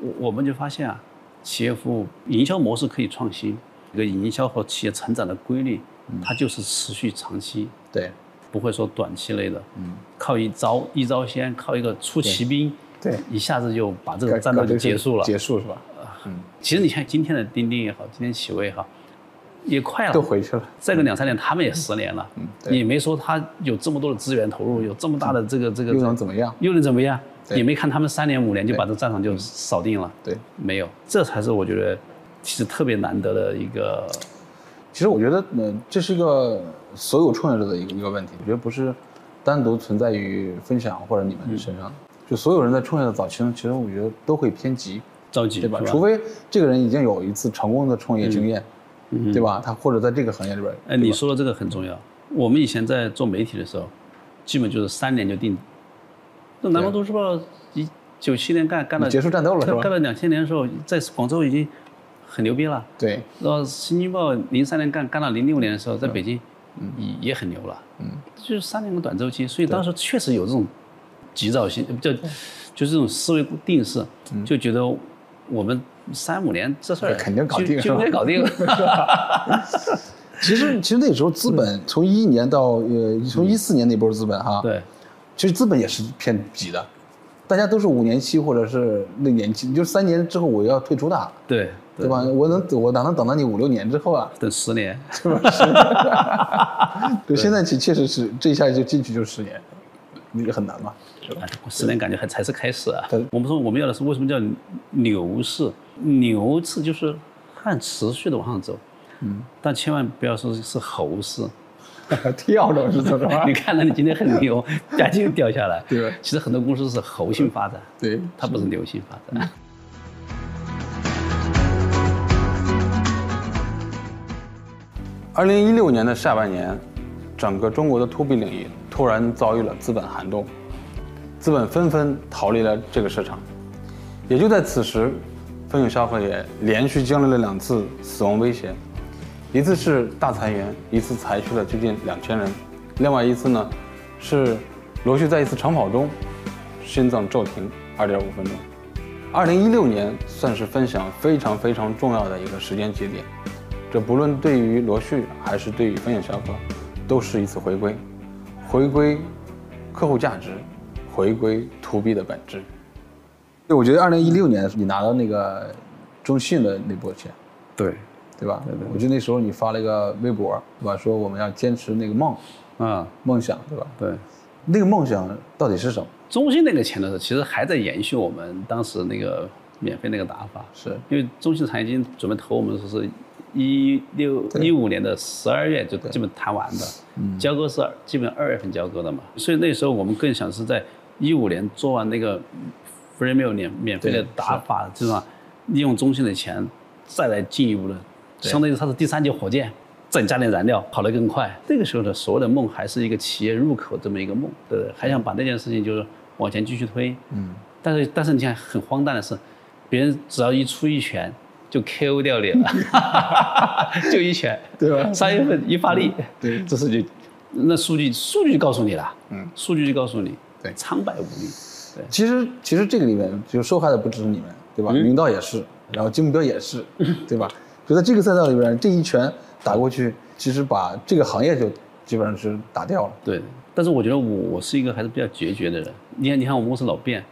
我我们就发现啊，企业服务营销模式可以创新，一个营销和企业成长的规律，它就是持续长期，对，不会说短期内的，嗯，靠一招一招鲜，靠一个出奇兵，对，一下子就把这个战斗就结束了。结束是吧？其实你看今天的钉钉也好，今天企微也好，也快了，都回去了。再个两三年，他们也十年了，嗯也没说他有这么多的资源投入，有这么大的这个这个又能怎么样？又能怎么样？对。也没看他们三年五年就把这战场就扫定了，对，没有，这才是我觉得其实特别难得的一个，其实我觉得，呃，这是一个所有创业者的一个一个问题。我觉得不是单独存在于分享或者你们身上，就所有人在创业的早期呢，其实我觉得都会偏急，着急，对吧？是除非这个人已经有一次成功的创业经验，对吧？他或者在这个行业里边，哎，你说的这个很重要。我们以前在做媒体的时候，基本就是三年就定。那南方都市报一九七年干干到结束战斗了是吧干到两千年的时候，在广州已经很牛逼了。对，然后新京报零三年干干到零六年的时候，在北京也也很牛了。嗯，就是三年的短周期，所以当时确实有这种急躁性，就就是这种思维定式，就觉得我们三五年这事儿肯定搞定就是就 搞定。了。其实其实那时候资本从一一年到呃从一四年那波资本哈，对，其实资本也是偏挤的，大家都是五年期或者是那年期，就是三年之后我要退出的，对对。吧？我能我哪能等到你五六年之后啊？等十年，对，现在其确实是这一下就进去就十年，你很难嘛？哎十年感觉还才是开始啊对。我们说我们要的是为什么叫牛市？牛市就是看持续的往上走，嗯，但千万不要说是猴市。跳着是怎么着？你看到你今天很牛，赶紧掉下来。对其实很多公司是猴性发展，对，它不是牛性发展。二零一六年的下半年，整个中国的 to B 领域突然遭遇了资本寒冬，资本纷纷逃离了这个市场。也就在此时，风景消费也连续经历了两次死亡威胁，一次是大裁员，一次裁去了接近两千人；另外一次呢，是罗旭在一次长跑中心脏骤停二点五分钟。二零一六年算是分享非常非常重要的一个时间节点。这不论对于罗旭还是对于风险小可，都是一次回归，回归客户价值，回归 to B 的本质。对，我觉得二零一六年你拿到那个中信的那波钱，对，对吧？我记得那时候你发了一个微博，对吧？说我们要坚持那个梦啊，梦想，对吧？对。那个梦想到底是什么？中信那个钱的时候，其实还在延续我们当时那个免费那个打法，是因为中信产业金准备投我们的时候是一六一五年的十二月就基本谈完的，交割是基本二月份交割的嘛，所以那时候我们更想是在一五年做完那个 free meal 免免费的打法，就是说利用中心的钱再来进一步的，相当于它是第三级火箭。再加点燃料，跑得更快。那个时候的所有的梦还是一个企业入口这么一个梦，对不对？还想把那件事情就是往前继续推。嗯。但是但是你看很荒诞的是，别人只要一出一拳就 KO 掉你了，就一拳，对吧？三月份一发力，对。这是就那数据数据就告诉你了，嗯，数据就告诉你，对。苍白无力。对。其实其实这个里面就受害的不只是你们，对吧？明道也是，然后金目标也是，对吧？就在这个赛道里边，这一拳打过去，其实把这个行业就基本上是打掉了。对，但是我觉得我我是一个还是比较决绝的人。你看，你看我们公司老变，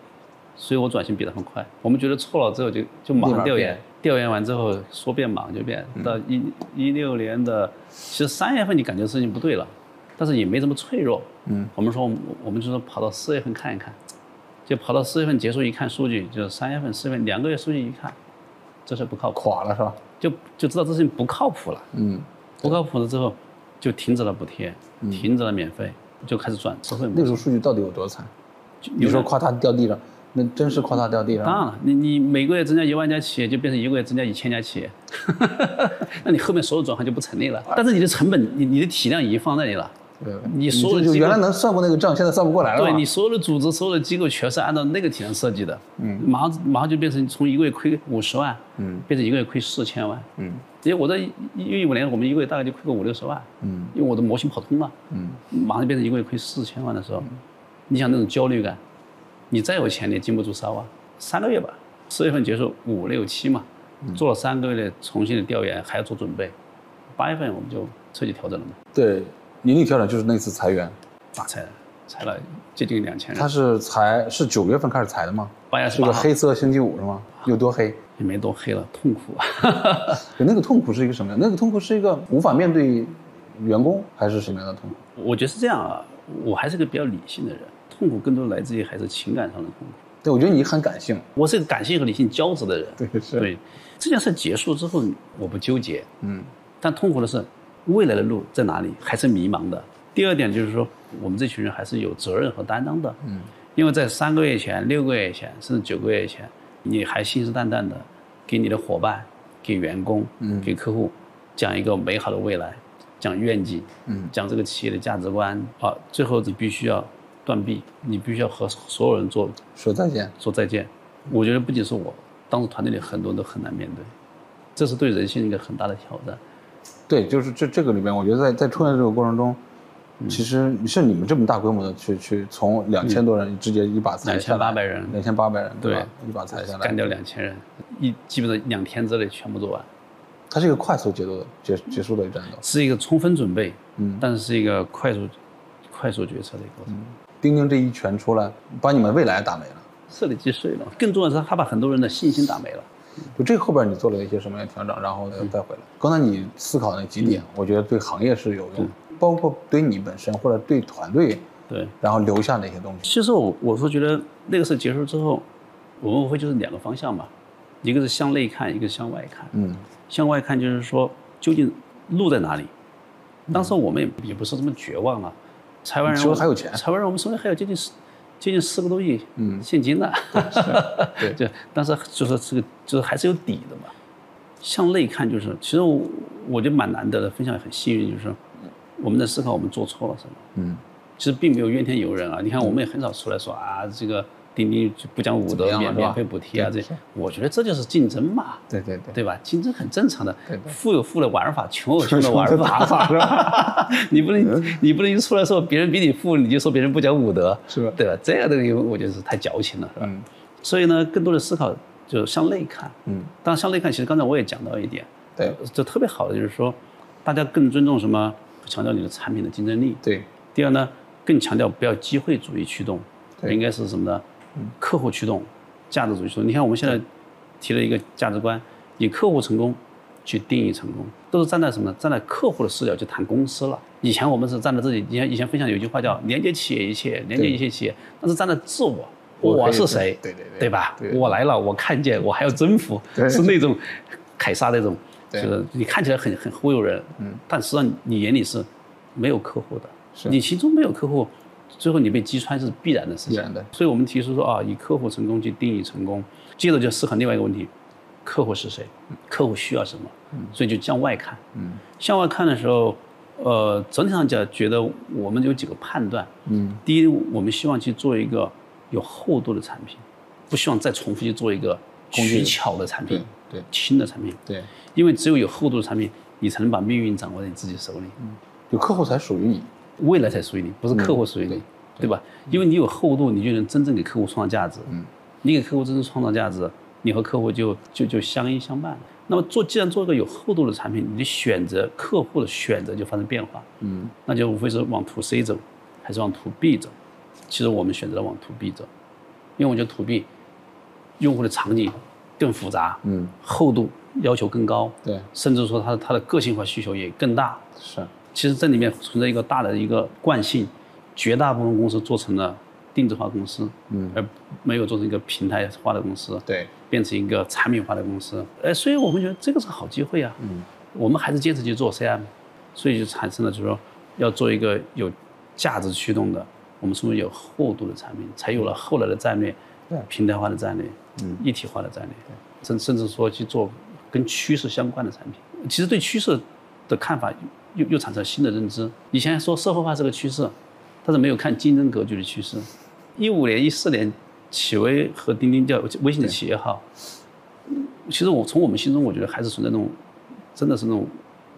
所以我转型比他们快。我们觉得错了之后就就马上调研变，调研完之后说变忙就变。到一一六年的，其实三月份你感觉事情不对了，但是也没这么脆弱。嗯，我们说我们就说跑到四月份看一看，就跑到四月份结束一看数据，就是三月份、四月份两个月数据一看，这事不靠谱，垮了是吧？就就知道这事情不靠谱了。嗯，不靠谱了之后，就停止了补贴，停止了免费，就开始转智慧模式。那时候数据到底有多惨？你说夸他掉地上，那真是夸大掉地了。当然了，你你每个月增加一万家企业，就变成一个月增加一千家企业，那你后面所有转换就不成立了。但是你的成本，你你的体量已经放在里了，对，你所有的就就原来能算过那个账，现在算不过来了。对你所有的组织、所有的机构全是按照那个体量设计的，嗯，马上马上就变成从一个月亏五十万，嗯，变成一个月亏四千万，嗯，因为我在一一五年我们一个月大概就亏个五六十万，嗯，因为我的模型跑通了，嗯，马上变成一个月亏四千万的时候，你想那种焦虑感，你再有钱你也经不住烧啊，三个月吧，四月份结束五六七嘛，做了三个月的重新的调研，还要做准备，八月份我们就彻底调整了嘛，对，盈利调整就是那次裁员，大裁，裁了接近两千人。他是裁是九月份开始裁的吗？八月是个黑色星期五是吗？有多黑？也没多黑了，痛苦。就那个痛苦是一个什么样？那个痛苦是一个无法面对员工，还是什么样的痛苦？我觉得是这样啊，我还是个比较理性的人，痛苦更多来自于还是情感上的痛苦。对，我觉得你很感性。我是个感性和理性交织的人。对，是。对，这件事结束之后，我不纠结，嗯，但痛苦的是未来的路在哪里，还是迷茫的。第二点就是说，我们这群人还是有责任和担当的，嗯，因为在三个月前、六个月前，甚至九个月前，你还信誓旦旦的给你的伙伴、给员工、嗯。给客户讲一个美好的未来，讲愿景，嗯。讲这个企业的价值观。啊，最后你必须要断臂，你必须要和所有人做说再见。说再见。我觉得不仅是我，当时团队里很多人都很难面对，这是对人性一个很大的挑战。对，就是这这个里边，我觉得在在创业这个过程中，嗯其实是你们这么大规模的去去从两千多人直接一把裁下来，2800人两千八百人对？一把裁下来干，掉两千人，一基本上两天之内全部做完，它是一个快速节奏的结结束的一战斗。是一个充分准备，嗯但是是一个快速快速决策的一个过程，丁丁这一拳出来，把你们未来打没了。彻底击碎了。更重要的是，他把很多人的信心打没了。就这后边你做了一些什么样的调整，然后再回来。刚才你思考那几点，我觉得对行业是有用的，包括对你本身或者对团队，对，然后留下那些东西。其实我我是觉得那个事结束之后，我们无非就是两个方向嘛，一个是向内看，一个是向外看。嗯向外看就是说，究竟路在哪里？当时我们也也不是这么绝望啊，裁完人手里还有钱台湾人我们手里还有接近四接近四个多亿嗯现金呢，对 就但是就是这个就是还是有底的嘛。向内看就是，其实我我觉得蛮难得的，分享很幸运，就是我们在思考我们做错了什么。嗯，其实并没有怨天尤人啊。你看，我们也很少出来说啊，这个钉钉就不讲武德，免免费补贴啊，这我觉得这就是竞争嘛，对对对，对吧？竞争很正常的富有富的玩法，穷有穷的玩法是吧，你不能你不能一出来说别人比你富，你就说别人不讲武德，是吧对吧？这个东西我觉得是太矫情了，是吧？嗯所以呢，更多的思考就是向内看。嗯，当然向内看，其实刚才我也讲到一点，对就特别好的就是说，大家更尊重什么？强调你的产品的竞争力。对第二呢，更强调不要机会主义驱动，对应该是什么呢？客户驱动，价值主义驱动。你看我们现在提了一个价值观，以客户成功去定义成功，都是站在什么呢？站在客户的视角去谈公司了。以前我们是站在自己，以前以前分享有一句话叫“连接企业一切，连接一切企业”，但是站在自我，我是谁？对对对对吧对？我来了，我看见，我还要征服，是那种凯撒那种，就是你看起来很很忽悠人，嗯，但实际上你眼里是没有客户的，是你心中没有客户，最后你被击穿是必然的事情。的所以我们提出说啊，以客户成功去定义成功，接着就思考另外一个问题：客户是谁？客户需要什么？所以就向外看。嗯向外看的时候，呃，整体上讲，觉得我们有几个判断。嗯第一，我们希望去做一个有厚度的产品，不希望再重复去做一个取巧的产品对、对轻的产品。对，因为只有有厚度的产品，你才能把命运掌握在你自己手里，就客户才属于你。未来才属于你，不是客户属于你，对对吧？因为你有厚度，你就能真正给客户创造价值。嗯，你给客户真正创造价值，你和客户就就就相依相伴。那么做，既然做一个有厚度的产品，你的选择客户的选择就发生变化，嗯那就无非是往 to C 走，还是往 to B 走。其实我们选择了往 to B 走，因为我觉得 to B 用户的场景更复杂，嗯，厚度要求更高，对，甚至说它它的个性化需求也更大。是，其实这里面存在一个大的一个惯性，绝大部分公司做成了定制化公司，嗯，而没有做成一个平台化的公司，对，变成一个产品化的公司。哎，所以我们觉得这个是个好机会啊。嗯，我们还是坚持去做 CM，所以就产生了就是说要做一个有价值驱动的，我们称为有厚度的产品，才有了后来的战略，对平台化的战略，嗯，一体化的战略，甚甚至说去做跟趋势相关的产品。其实对趋势的看法又又产生新的认知。以前说社会化是个趋势，但是没有看竞争格局的趋势。一五年、一四年，企微和钉钉叫微信的企业号，其实我从我们心中，我觉得还是存在那种，真的是那种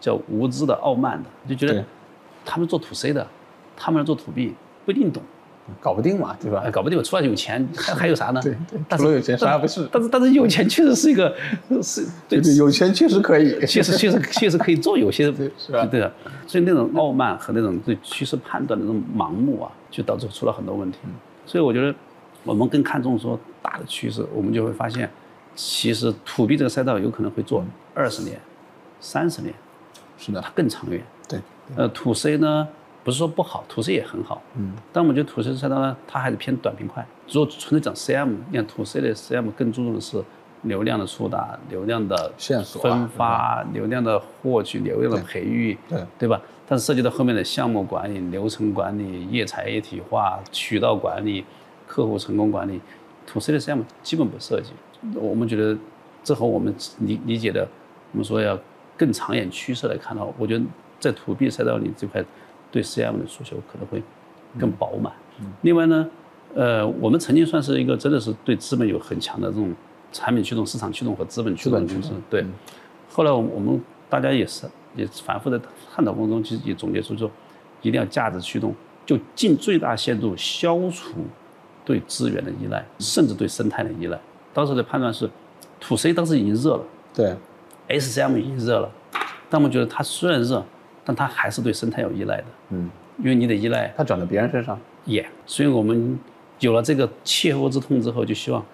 叫无知的、傲慢的，就觉得他们做 to C 的，他们做 to B 不一定懂，搞不定嘛，对吧哎，？搞不定，除了有钱还还有啥呢？对对但是除了有钱啥也不是但是但是有钱确实是一个是对对，有钱确实可以。确实确实 确实可以做有些对是吧对的，所以那种傲慢和那种对趋势判断的那种盲目啊，就导致出了很多问题。嗯所以我觉得我们更看重说大的趋势，我们就会发现，其实土币这个赛道有可能会做二十年、三十年，是的它，更长远。对，呃，土 C 呢，不是说不好，土 C 也很好，嗯，但我们觉得土 C 赛道呢，它还是偏短平快。如果纯粹讲 CM，你看土 C 的 CM 更注重的是流量的触达、流量的线索啊分发、流量的获取、流量的培育，对对吧？但是涉及到后面的项目管理、流程管理、业财一体化、渠道管理、客户成功管理，土 C 的 CM 基本不涉及。我们觉得这和我们理理解的，我们说要更长远趋势来看的话，我觉得在土 B 赛道里这块对 CM 的诉求可能会更饱满。另外呢，呃，我们曾经算是一个真的是对资本有很强的这种产品驱动、市场驱动和资本驱动的公司。对，后来我们我们大家也是也反复的探讨过程中，其实也总结出说，一定要价值驱动，就尽最大限度消除对资源的依赖，甚至对生态的依赖。当时的判断是，土 C 当时已经热了对，，SCM 已经热了，但我们觉得它虽然热，但它还是对生态有依赖的，嗯，因为你得依赖它转到别人身上，也，所以我们有了这个切肤之痛之后，就希望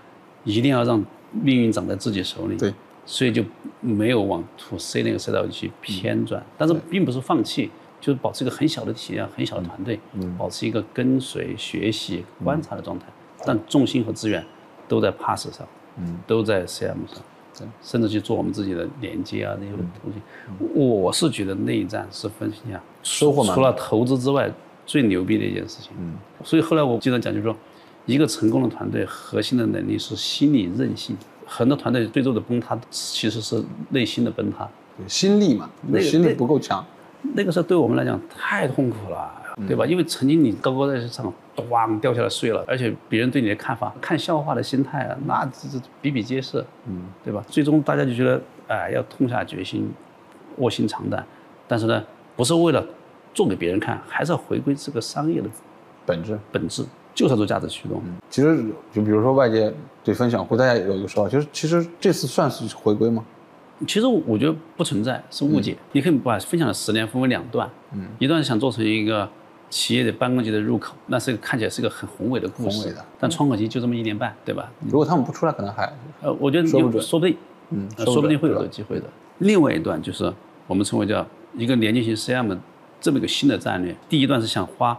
一定要让命运长在自己手里。对，所以就没有往 to C 那个赛道去偏转，但是并不是放弃，就是保持一个很小的体量、很小的团队，嗯。保持一个跟随、学习、观察的状态，但重心和资源都在 Pass 上，嗯，都在 CM 上。对，甚至去做我们自己的连接啊那些东西，我是觉得内战是分析啊，收获蛮除了投资之外最牛逼的一件事情。嗯，所以后来我经常讲，就是说，一个成功的团队核心的能力是心理韧性。很多团队最终的崩塌其实是内心的崩塌，对心力嘛，那个心力不够强，那个时候对我们来讲太痛苦了，对吧？因为曾经你高高在上，咣掉下来碎了，而且别人对你的看法、看笑话的心态啊，那这这比比皆是，嗯，对吧？最终大家就觉得，哎，要痛下决心，卧薪尝胆，但是呢，不是为了做给别人看，还是要回归这个商业的本质。本质，就是要做价值驱动。其实就比如说外界对分享会，大家有一个说法，就是其实这次算是回归吗？其实我觉得不存在，是误解。你可以把分享的十年分为两段，嗯，一段想做成一个企业的办公级的入口，那是看起来是个很宏伟的故事，宏伟的但窗口期就这么一年半，对吧？如果他们不出来，可能还呃，我觉得说不准说不定，嗯说不定会有这个机会的。另外一段就是我们称为叫一个连接型 CM 这么一个新的战略。第一段是想花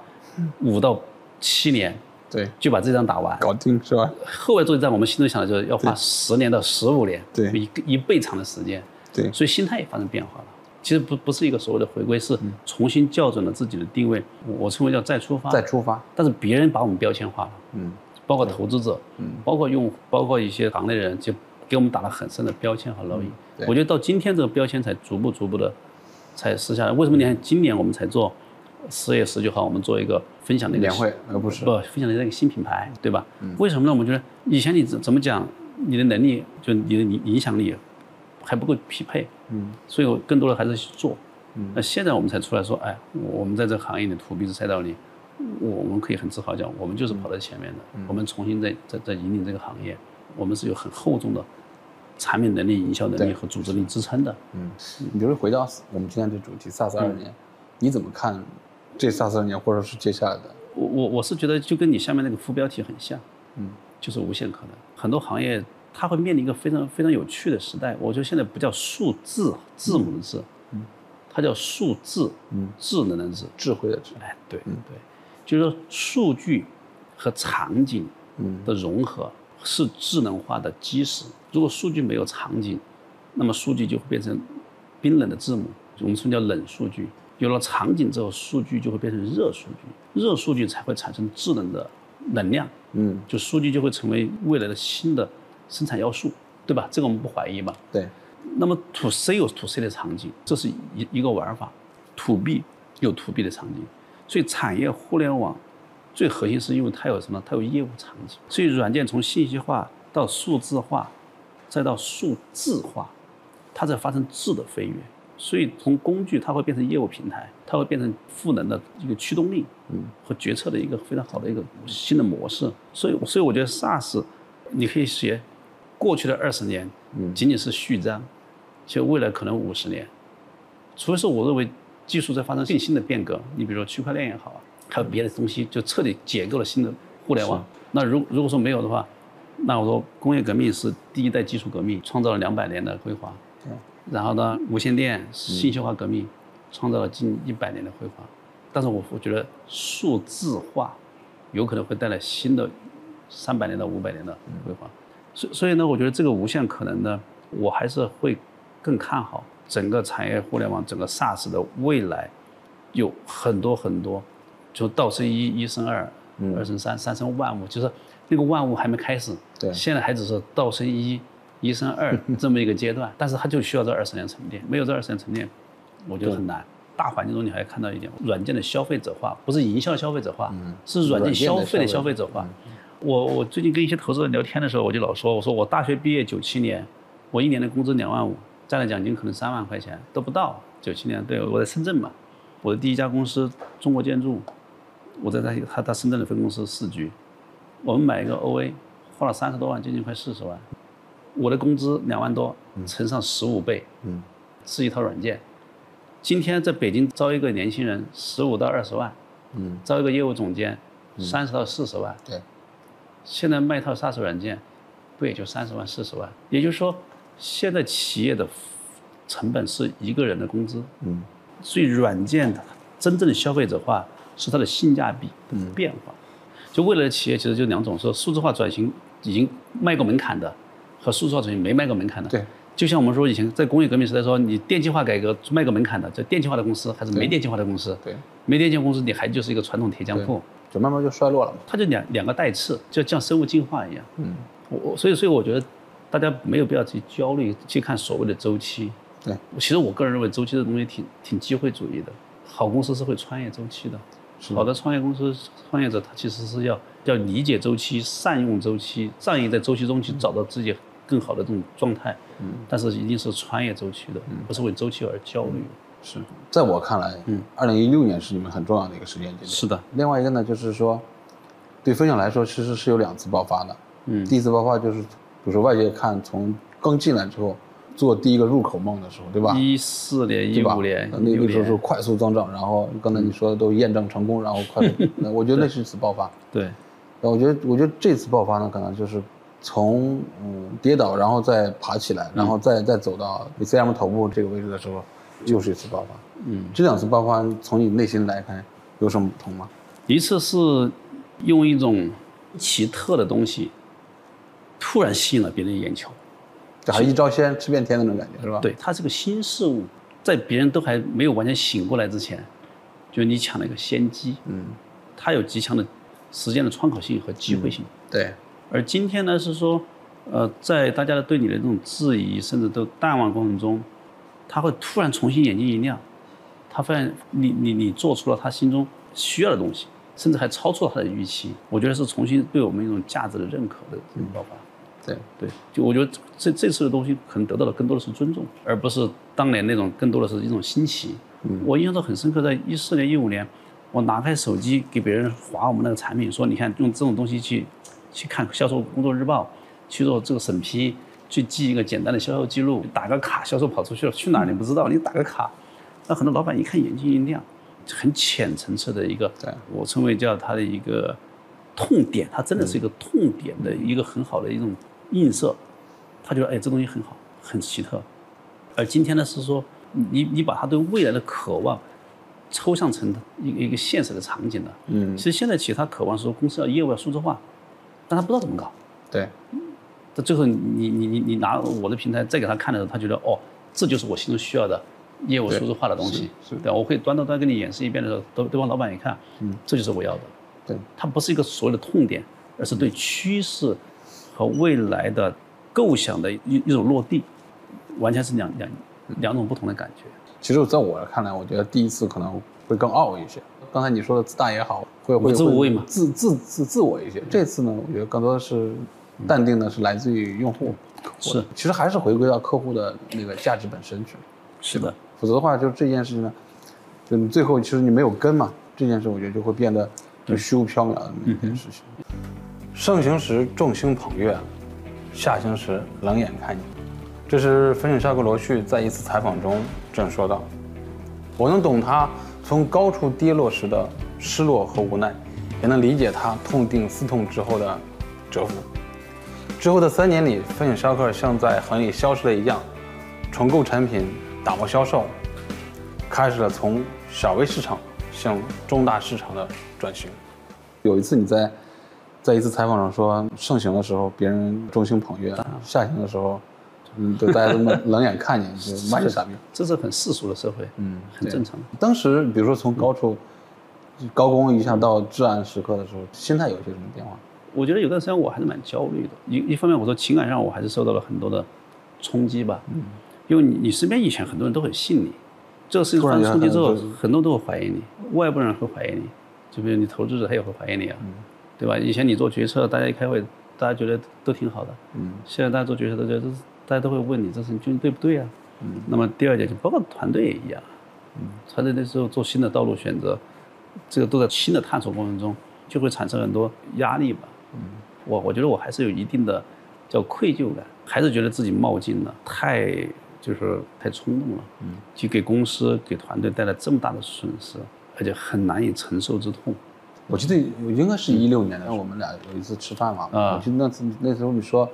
五到七年对。就把这张打完，搞定是吧？后来做这仗我们心中想的就是要花十年到十五年，对。一个一倍长的时间。对。所以心态也发生变化了。其实不不是一个所谓的回归，是重新校准了自己的定位，我我称为叫再出发。再出发，但是别人把我们标签化了，嗯，包括投资者，嗯，包括用户，包括一些行内人，就给我们打了很深的标签和烙印。我觉得到今天这个标签才逐步逐步的才撕下来。为什么你看今年我们才做十月十九号我们做一个分享的一个年会而不是不分享的那个新品牌，对吧？为什么呢？我们觉得以前你怎怎么讲，你的能力就你的影影响力还不够匹配，嗯，所以我更多的还是去做。嗯，那现在我们才出来说，哎，我们在这个行业里土鼻子赛道里，我们可以很自豪讲，我们就是跑在前面的，我们重新在在在引领这个行业，我们是有很厚重的产品能力、营销能力和组织力支撑的。嗯你比如回到我们今天的主题 SaaS 二年，你怎么看这 SaaS 二年，或者是接下来的？我我我是觉得就跟你下面那个副标题很像，嗯，就是无限可能。很多行业它会面临一个非常非常有趣的时代。我觉得现在不叫数字字母的字，嗯，它叫数字，嗯，智能的智。智慧的智，哎，对对，就是说数据和场景的融合是智能化的基石。如果数据没有场景，那么数据就会变成冰冷的字母，我们称叫冷数据。有了场景之后，数据就会变成热数据，热数据才会产生智能的能量，嗯，就数据就会成为未来的新的生产要素，对吧？这个我们不怀疑嘛？对，那么 to C 有 to C 的场景，这是一一个玩法；to B 有 to B 的场景。所以产业互联网最核心是因为它有什么？它有业务场景。所以软件从信息化到数字化，再到数字化，它在发生质的飞跃。所以从工具它会变成业务平台，它会变成赋能的一个驱动力，嗯，和决策的一个非常好的一个新的模式。所以，所以我觉得 SaaS，你可以学过去的二十年，嗯，仅仅是序章，其实未来可能五十年，除非是我认为技术在发生更新的变革，你比如说区块链也好，还有别的东西，就彻底解构了新的互联网。那如如果说没有的话，那我说工业革命是第一代技术革命，创造了两百年的辉煌。然后呢，无线电信息化革命，创造了近一百年的辉煌，但是我我觉得数字化，有可能会带来新的三百年到五百年的辉煌，所所以呢，我觉得这个无限可能呢，我还是会更看好整个产业互联网整个 SaaS 的未来，有很多很多，就道生一，一生二，二生三，三生万物，就是那个万物还没开始，对，现在还只是道生一。一升二 这么一个阶段，但是它就需要这二十年沉淀，没有这二十年沉淀，我觉得很难。大环境中你还看到一点，软件的消费者化，不是营销消费者化，是软件消费的消费者化。我我最近跟一些投资人聊天的时候，我就老说，我说我大学毕业九七年，我一年的工资两万五，占了奖金可能三万块钱都不到。九七年，对，我在深圳嘛，我的第一家公司中国建筑，我在他他他深圳的分公司四局，我们买一个 OA，花了三十多万，接近快四十万。我的工资两万多，乘上十五倍，嗯，是一套软件。今天在北京招一个年轻人，十五到二十万，嗯，招一个业务总监，三十到四十万，对。现在卖一套 SaaS 软件，不也就三十万、四十万？也就是说，现在企业的成本是一个人的工资，嗯。所以软件的真正的消费者化是它的性价比的变化。就未来的企业其实就两种，说数字化转型已经迈过门槛的。和数字化转型没迈过门槛的，对，就像我们说以前在工业革命时代说你电气化改革迈过门槛的，这电气化的公司还是没电气化的公司，对，没电气化公司你还就是一个传统铁匠铺，就慢慢就衰落了嘛。它就两两个带刺，就像生物进化一样。嗯，我所以所以我觉得大家没有必要去焦虑去看所谓的周期。对，其实我个人认为周期这东西挺挺机会主义的，好公司是会穿越周期的，好的创业公司创业者他其实是要要理解周期，善用周期，善于在周期中去找到自己。更好的这种状态，嗯，但是一定是穿越周期的，嗯不是为周期而焦虑。是，在我看来，嗯，二零一六年是你们很重要的一个时间节点。是的。另外一个呢，就是说，对分享来说，其实是有两次爆发的。嗯。第一次爆发就是，比如说外界看从刚进来之后做第一个入口梦的时候，对吧？一四年、一五年，那那时候是快速增长，然后刚才你说的都验证成功，然后快，那我觉得那是一次爆发。对。那我觉得，我觉得这次爆发呢，可能就是。从嗯跌倒，然后再爬起来，然后再再走到 C M 头部这个位置的时候，又是一次爆发。嗯，这两次爆发从你内心来看有什么不同吗？一次是用一种奇特的东西，突然吸引了别人眼球，就还一招鲜吃遍天那种感觉是吧？对，它是个新事物，在别人都还没有完全醒过来之前，就你抢了一个先机。嗯，它有极强的时间的窗口性和机会性。对。而今天呢，是说，呃，在大家的对你的这种质疑甚至都淡忘过程中，他会突然重新眼睛一亮，他发现你你你做出了他心中需要的东西，甚至还超出了他的预期。我觉得是重新对我们一种价值的认可的这种爆发。对对，就我觉得这这次的东西可能得到的更多的是尊重，而不是当年那种更多的是一种新奇。嗯我印象中很深刻，在一四年一五年，我拿开手机给别人划我们那个产品，说你看用这种东西去。去看销售工作日报，去做这个审批，去记一个简单的销售记录，打个卡，销售跑出去了，去哪儿你不知道，你打个卡，那很多老板一看眼睛一亮，很浅层次的一个，我称为叫他的一个痛点，他真的是一个痛点的一个很好的一种映射，他觉得哎这东西很好，很奇特，而今天呢是说你你把他对未来的渴望抽象成一个一个现实的场景了，嗯，其实现在其实他渴望说公司要业务要数字化。但他不知道怎么搞，对。这最后，你你你你拿我的平台再给他看的时候，他觉得哦，这就是我心中需要的业务数字化的东西，对我可以端到端给你演示一遍的时候，都对方老板一看，嗯，这就是我要的。对，它不是一个所谓的痛点，而是对趋势和未来的构想的一一种落地，完全是两两两种不同的感觉。其实，在我看来，我觉得第一次可能会更傲一些。刚才你说的自大也好，会会自无畏嘛，自自自自我一些。这次呢，我觉得更多的是淡定的，是来自于用户。是，其实还是回归到客户的那个价值本身去。是的，否则的话，就这件事情呢，就你最后其实你没有根嘛，这件事我觉得就会变得就虚无缥缈的那件事情。盛行时众星捧月，下行时冷眼看你。这是粉岭沙克罗旭在一次采访中这样说道：“我能懂他从高处跌落时的失落和无奈，也能理解他痛定思痛之后的折服。之后的三年里，粉岭沙克像在行业消失了一样，重构产品，打磨销售，开始了从小微市场向中大市场的转型。有一次你在在一次采访上说，盛行的时候别人众星捧月，下行的时候，嗯，就大家都冷眼看你，就骂你傻逼。这是很世俗的社会，嗯，很正常的。当时比如说从高处高光一下到至暗时刻的时候，心态有些什么变化？我觉得有段时间我还是蛮焦虑的。一一方面，我说情感上我还是受到了很多的冲击吧。嗯，因为你你身边以前很多人都很信你，这个事情发生冲击之后，很多人都会怀疑你，外部人会怀疑你，就比如你投资者他也会怀疑你啊。嗯。对吧？以前你做决策，大家一开会，大家觉得都挺好的。嗯。现在大家做决策都觉得，大家都会问你这事情对不对啊？嗯。那么第二点就包括团队也一样。嗯。团队那时候做新的道路选择，这个都在新的探索过程中，就会产生很多压力吧。嗯。我我觉得我还是有一定的叫愧疚感，还是觉得自己冒进了，太就是太冲动了。嗯。就给公司给团队带来这么大的损失，而且很难以承受之痛。我记得应该是一六年的，我们俩有一次吃饭嘛。啊。我记得那次那时候你说，嗯，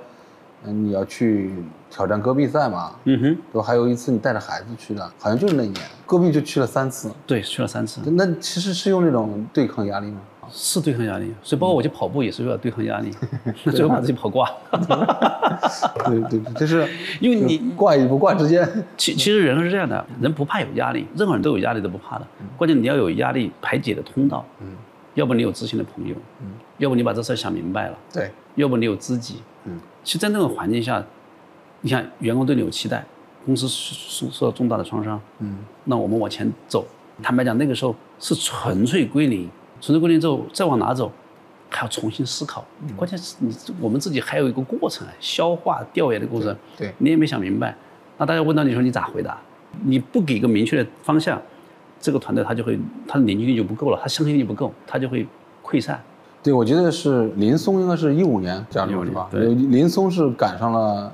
你要去挑战戈壁赛嘛。嗯哼。对吧？还有一次你带着孩子去的，好像就是那一年，戈壁就去了三次。对，去了三次。那其实是用那种对抗压力吗？是对抗压力，所以包括我去跑步也是为了对抗压力，那 最后把自己跑挂。对对对，就是因为你挂与不挂之间。其其实人是这样的，人不怕有压力，任何人都有压力都不怕的，关键你要有压力排解的通道。嗯。要不你有知心的朋友，嗯，要不你把这事儿想明白了，对，要不你有知己，嗯，其实，在那种环境下，你看员工对你有期待，公司受受到重大的创伤，嗯，那我们往前走，坦白讲，那个时候是纯粹归零，纯粹归零之后再往哪走，还要重新思考，关键是你我们自己还有一个过程，消化调研的过程，对，你也没想明白，那大家问到你说你咋回答？你不给个明确的方向。这个团队他就会，他的凝聚力就不够了，他相信力不够，他就会溃散。对，我觉得是林松应该是一五年加入是吧？对，林松是赶上了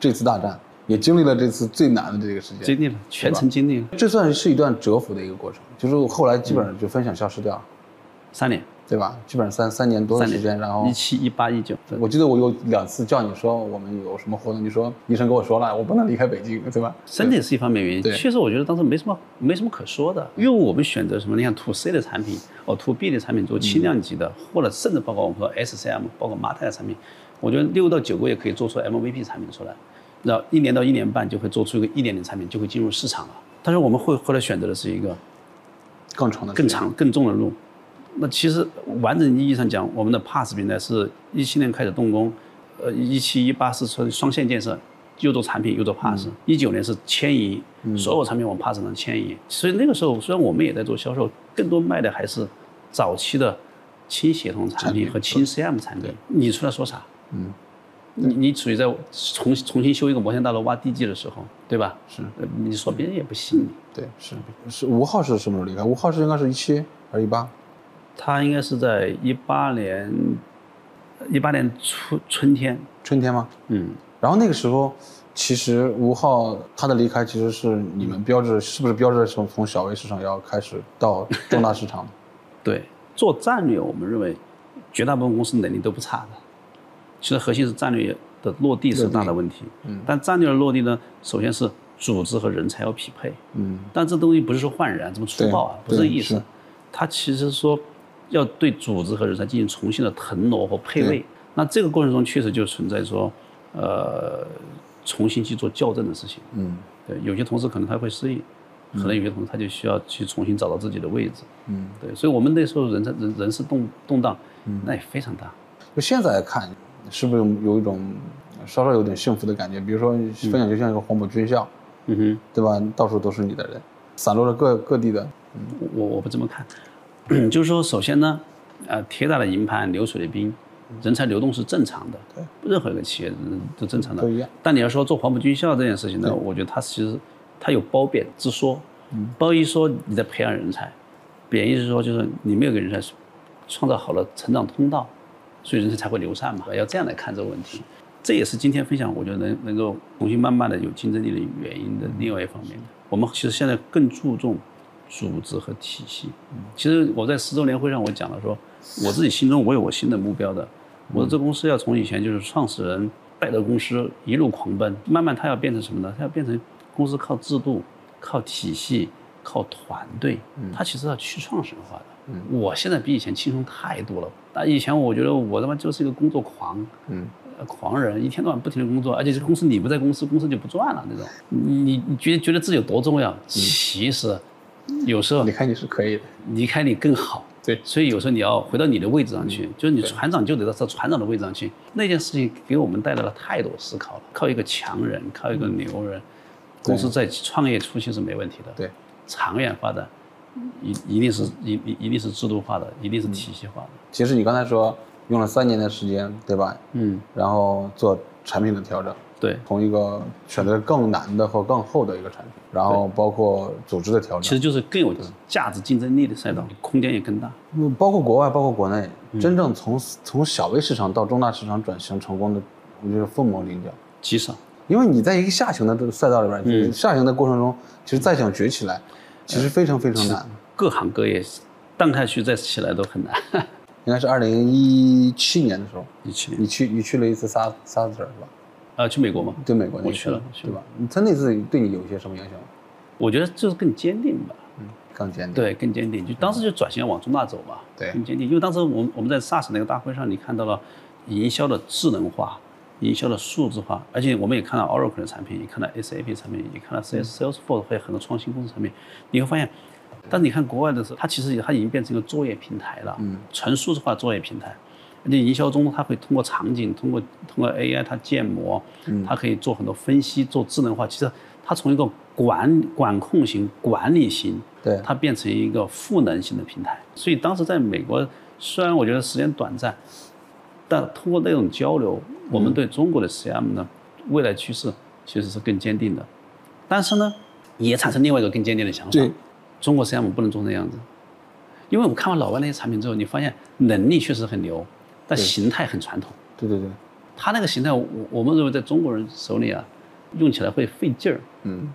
这次大战，也经历了这次最难的这个时间，经历了，全程经历了。这算是一段蛰伏的一个过程，就是后来基本上就分享消失掉了，三年。对吧？基本上三三年多的时间，然后一七一八一九，我记得我有两次叫你说我们有什么活动，你说医生跟我说了，我不能离开北京，对吧？身体是一方面原因，确实我觉得当时没什么没什么可说的，因为我们选择什么？你看 to C 的产品，哦 to B 的产品做轻量级的，或者甚至包括我们说 SCM，包括马太的产品，我觉得六到九个月可以做出 MVP 产品出来，然后一年到一年半就会做出一个一点零产品，就会进入市场了。但是我们会后来选择的是一个更长的、更长、更重的路。那其实完整意义上讲，我们的 PaaS 平台是一七年开始动工，呃，一七一八是双双线建设，又做产品又做 PaaS，一九年是迁移，所有产品往 PaaS 上迁移。所以那个时候虽然我们也在做销售，更多卖的还是早期的轻协同产品和轻 CM 产品。你出来说啥？嗯，你你处于在重重新修一个摩天大楼挖地基的时候，对吧？是，你说别人也不信你。对，是是。吴浩是什么时候离开？吴浩是应该是一七还是一八？他应该是在一八年，一八年春春天，春天吗？嗯。然后那个时候，其实吴昊他的离开其实是你们标志，是不是标志着从从小微市场要开始到重大市场？对，做战略，我们认为绝大部分公司能力都不差的。其实核心是战略的落地是大的问题。嗯。但战略的落地呢，首先是组织和人才要匹配。嗯。但这东西不是说换人这么粗暴啊，不是这意思。他其实说。要对组织和人才进行重新的腾挪和配位，那这个过程中确实就存在说，呃，重新去做校正的事情。嗯，对，有些同事可能他会适应，可能有些同事他就需要去重新找到自己的位置。嗯，对，所以我们那时候人才人人事动动荡，那也非常大。就现在看，是不是有一种稍稍有点幸福的感觉？比如说分享就像一个黄埔军校，嗯哼，对吧？到处都是你的人，散落了各各地的。嗯我我不这么看。就是说，首先呢，呃，铁打的营盘流水的兵，人才流动是正常的，对，任何一个企业都正常的，都一样。但你要说做黄埔军校这件事情呢，我觉得它其实它有褒贬之说。褒义说你在培养人才，贬义是说就是你没有给人才创造好了成长通道，所以人才才会流散嘛。要这样来看这个问题，这也是今天分享我觉得能能够重新慢慢的有竞争力的原因的另外一方面。我们其实现在更注重组织和体系。其实我在十周年会上我讲了说，我自己心中我有我新的目标的。我这公司要从以前就是创始人带着公司一路狂奔，慢慢它要变成什么呢？它要变成公司靠制度。靠体系，靠团队，它其实要去创始化的。我现在比以前轻松太多了。但以前我觉得我他妈就是一个工作狂，嗯，狂人，一天到晚不停的工作，而且这个公司你不在公司，公司就不转了那种。你你觉得觉得自己有多重要？其实有时候离开你是可以的，离开你更好。对，所以有时候你要回到你的位置上去，就是你船长就得到这船长的位置上去。那件事情给我们带来了太多思考了。靠一个强人，靠一个牛人。公司在创业初期是没问题的，对，长远发展，一一定是一一一定是制度化的，一定是体系化的。其实你刚才说用了三年的时间，对吧？嗯。然后做产品的调整，对，从一个选择更难的或更厚的一个产品，然后包括组织的调整，其实就是更有价值竞争力的赛道，空间也更大。嗯，包括国外，包括国内，真正从从小微市场到中大市场转型成功的，我觉得凤毛麟角，极少。因为你在一个下行的这个赛道里边，下行的过程中，其实再想崛起来，其实非常非常难。各行各业荡下去再起来都很难。应该是二零一七年的时候，一七年，你去你去了一次沙沙特是吧？啊，去美国吗？对美国，我去了，对吧？他那次对你有一些什么影响？我觉得就是更坚定吧。嗯，更坚定。对，更坚定。就当时就转型往中大走嘛。对，更坚定。因为当时我们我们在 SaaS 那个大会上，你看到了营销的智能化。营销的数字化，而且我们也看到 Oracle 的产品，也看到 SAP 产品，也看到 Salesforce 还有很多创新公司产品。你会发现，但是你看国外的时候，它其实它已经变成一个作业平台了，嗯，纯数字化作业平台。而且营销中，它会通过场景，通过通过 AI 它建模，嗯，它可以做很多分析，做智能化。其实它从一个管管控型、管理型，对，它变成一个赋能型的平台。所以当时在美国，虽然我觉得时间短暂。但通过那种交流，我们对中国的 CM 呢，未来趋势其实是更坚定的。但是呢，也产生另外一个更坚定的想法：中国 CM 不能做那样子。因为我看完老外那些产品之后，你发现能力确实很牛，但形态很传统。对对对，它那个形态，我我们认为在中国人手里啊，用起来会费劲儿。嗯，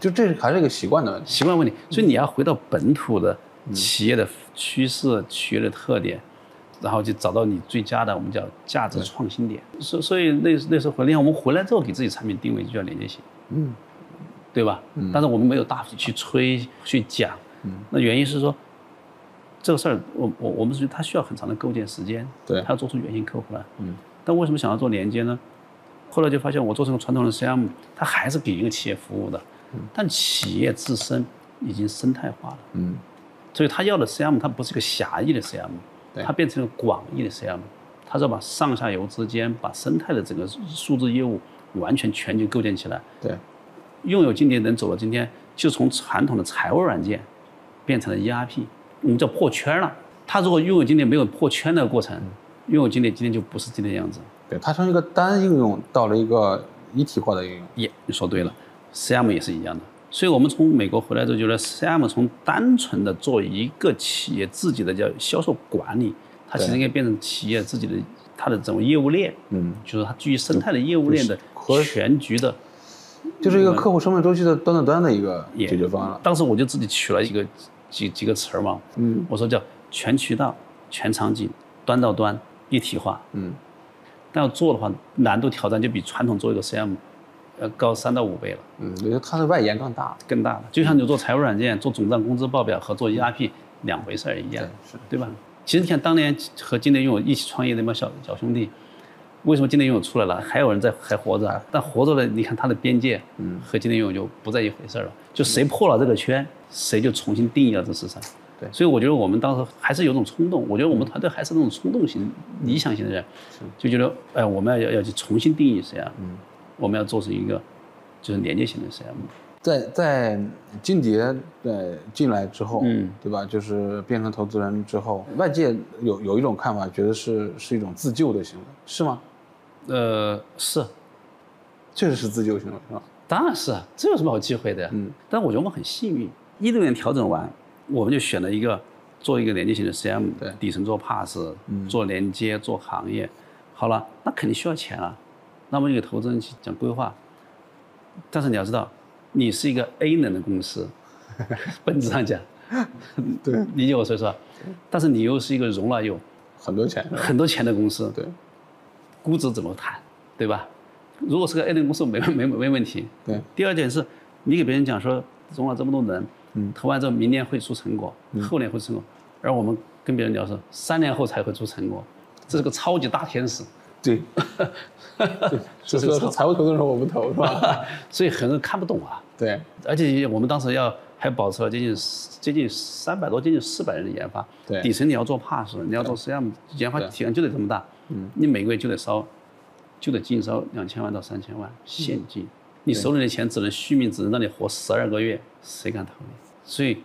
就这还是一个习惯的问题，习惯问题。所以你要回到本土的企业的趋势、企业的特点。然后就找到你最佳的，我们叫价值创新点。所所以那那时候回来，我们回来之后给自己产品定位就叫连接性，嗯，对吧？嗯。但是我们没有大去吹去讲，嗯。那原因是说，这个事儿，我我我们是觉得它需要很长的构建时间，对，它要做出原型客户来，嗯。但为什么想要做连接呢？后来就发现，我做成传统的 CM，它还是给一个企业服务的，嗯。但企业自身已经生态化了，嗯。所以他要的 CM，它不是一个狭义的 CM。它变成了广义的 CM，它是要把上下游之间、把生态的整个数字业务完全全局构建起来。对，拥有今天能走到今天，就从传统的财务软件变成了 ERP，我们叫破圈了。他如果拥有今天没有破圈的过程，拥有今天今天就不是今天的样子。对，它从一个单应用到了一个一体化的应用。耶，你说对了，CM 也是一样的。所以我们从美国回来之后，觉得 CM 从单纯的做一个企业自己的叫销售管理，它其实应该变成企业自己的它的整个业务链，嗯，就是它基于生态的业务链的全局的，就是一个客户生命周期的端到端的一个解决方案。当时我就自己取了一个几几个词儿嘛，嗯，我说叫全渠道、全场景、端到端一体化，嗯，但要做的话，难度挑战就比传统做一个 CM。要高三到五倍了，嗯，因为它的外延更大，更大了。就像你做财务软件、做总账工资报表和做 ERP 两回事儿一样，是，对吧？其实你看，当年和今天拥有一起创业那帮小小兄弟，为什么今天拥有出来了，还有人在还活着？但活着的，你看它的边界，嗯，和今天拥有就不在一回事儿了。就谁破了这个圈，谁就重新定义了这市场。对，所以我觉得我们当时还是有种冲动。我觉得我们团队还是那种冲动型、理想型的人，就觉得，哎，我们要要要去重新定义谁啊？嗯。我们要做成一个，就是连接型的 CM。在在金蝶呃进来之后，嗯，对吧？就是变成投资人之后，外界有有一种看法，觉得是是一种自救的行为，是吗？呃，是，确实是自救行为，是吧？当然是，啊，这有什么好忌讳的呀？嗯，但我觉得我们很幸运，一六年调整完，我们就选了一个做一个连接型的 CM，对。底层做 Pass，做连接做行业，好了，那肯定需要钱啊，那么你给投资人去讲规划，但是你要知道，你是一个 A 能的公司，本质上讲，对，理解我所说，但是你又是一个融了有很多钱，很多钱的公司，对，估值怎么谈，对吧？如果是个 A 类公司，没没没没问题。对。第二点是，你给别人讲说融了这么多人，嗯，投完之后明年会出成果，后年会出成果，而我们跟别人聊是三年后才会出成果，这是个超级大天使。对。对，这是财务投资人我不投是吧？所以很多人看不懂啊。对。而且我们当时要还保持了接近接近三百多接近四百人的研发。对。底层你要做 Pass，你要做实际上研发体量就得这么大。嗯。你每个月就得烧。就得净烧两千万到三千万现金，你手里的钱只能续命，只能让你活十二个月，谁敢投你？所以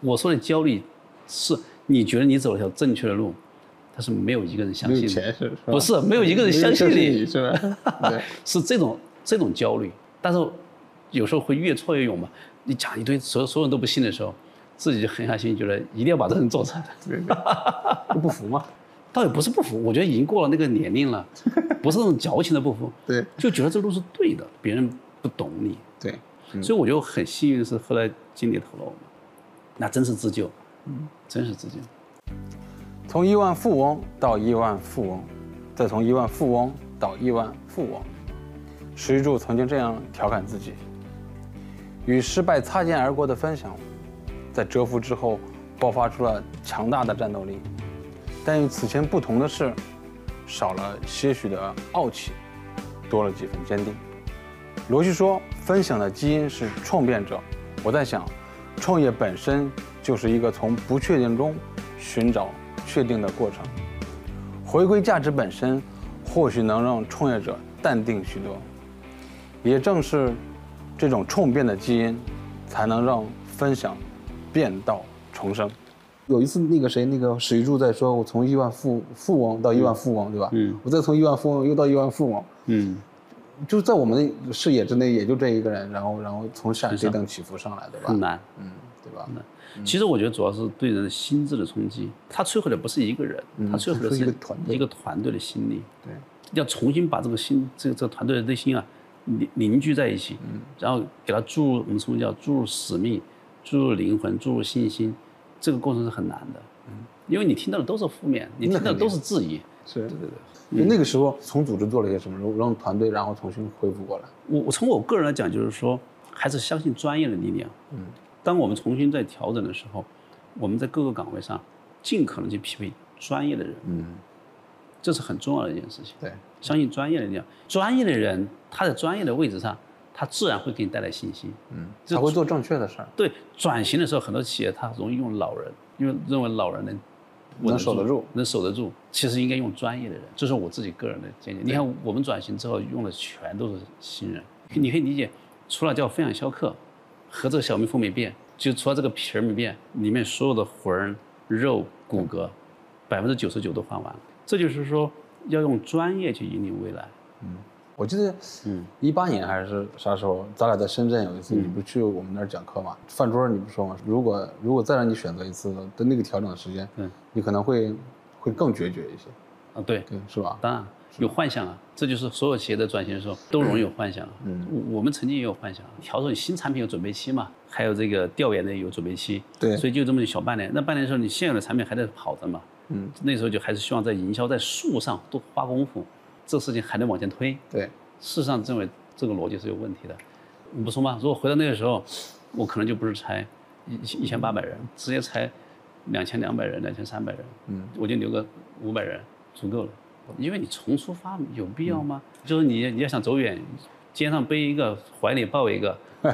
我说的焦虑，是你觉得你走了条正确的路，但是没有一个人相信你，不是没有一个人相信你，是吧？是这种这种焦虑，但是有时候会越挫越勇嘛。你讲一堆，所所有人都不信的时候，自己就狠下心，觉得一定要把这人做成，不服吗？倒也不是不服，我觉得已经过了那个年龄了，不是那种矫情的不服，对，就觉得这路是对的，别人不懂你，对，所以我就很幸运是后来经理投了我们，那真是自救，嗯，真是自救。从亿万富翁到亿万富翁，再从亿万富翁到亿万富翁，石玉柱曾经这样调侃自己：与失败擦肩而过的分享，在蛰伏之后爆发出了强大的战斗力。但与此前不同的是，少了些许的傲气，多了几分坚定。罗旭说：“分享的基因是创变者。”我在想，创业本身就是一个从不确定中寻找确定的过程。回归价值本身，或许能让创业者淡定许多。也正是这种创变的基因，才能让分享变道重生。有一次，那个谁，那个史玉柱在说，我从亿万富富翁到亿万富翁，对吧？嗯。我再从亿万富翁又到亿万富翁。嗯。就在我们的视野之内，也就这一个人，然后然后从陕西等起伏上来，对吧？很难。嗯，对吧？难。其实我觉得主要是对人心智的冲击，他摧毁的不是一个人，他摧毁的是一个团队，一个团队的心力。对。要重新把这个心，这个这个团队的内心啊，凝凝聚在一起，嗯，然后给他注入我们称为叫注入使命，注入灵魂，注入信心。这个过程是很难的，嗯，因为你听到的都是负面，你听到的都是质疑，是，对对对。那个时候从组织做了一些什么，让让团队然后重新恢复过来。我我从我个人来讲，就是说还是相信专业的力量。嗯，当我们重新在调整的时候，我们在各个岗位上尽可能去匹配专业的人。嗯，这是很重要的一件事情。对，相信专业的力量，专业的人他在专业的位置上。他自然会给你带来信心，嗯，他会做正确的事儿。对，转型的时候，很多企业他容易用老人，因为认为老人能能守得住，能守得住。其实应该用专业的人，这是我自己个人的见解。你看，我们转型之后用的全都是新人，你可以理解，除了叫分享销客和这个小蜜蜂没变，就除了这个皮儿没变，里面所有的魂、肉、骨骼，百分之九十九都换完了。这就是说，要用专业去引领未来。嗯。我记得，嗯，一八年还是啥时候，咱俩在深圳有一次，你不去我们那儿讲课嘛？饭桌上你不说吗？如果如果再让你选择一次的那个调整的时间，嗯，你可能会会更决绝一些，啊，对对，是吧？当然有幻想啊，这就是所有企业的转型的时候都容易有幻想。嗯，我们曾经也有幻想，调整新产品有准备期嘛，还有这个调研的有准备期，对，所以就这么小半年。那半年的时候，你现有的产品还在跑着嘛？嗯，那时候就还是希望在营销在树上多花功夫，这事情还能往前推。对。事实上，认为这个逻辑是有问题的。你不说吗？如果回到那个时候，我可能就不是裁一一千八百人，直接裁两千两百人、两千三百人。嗯，我就留个五百人，足够了。因为你重出发有必要吗？就是你你要想走远，肩上背一个，怀里抱一个，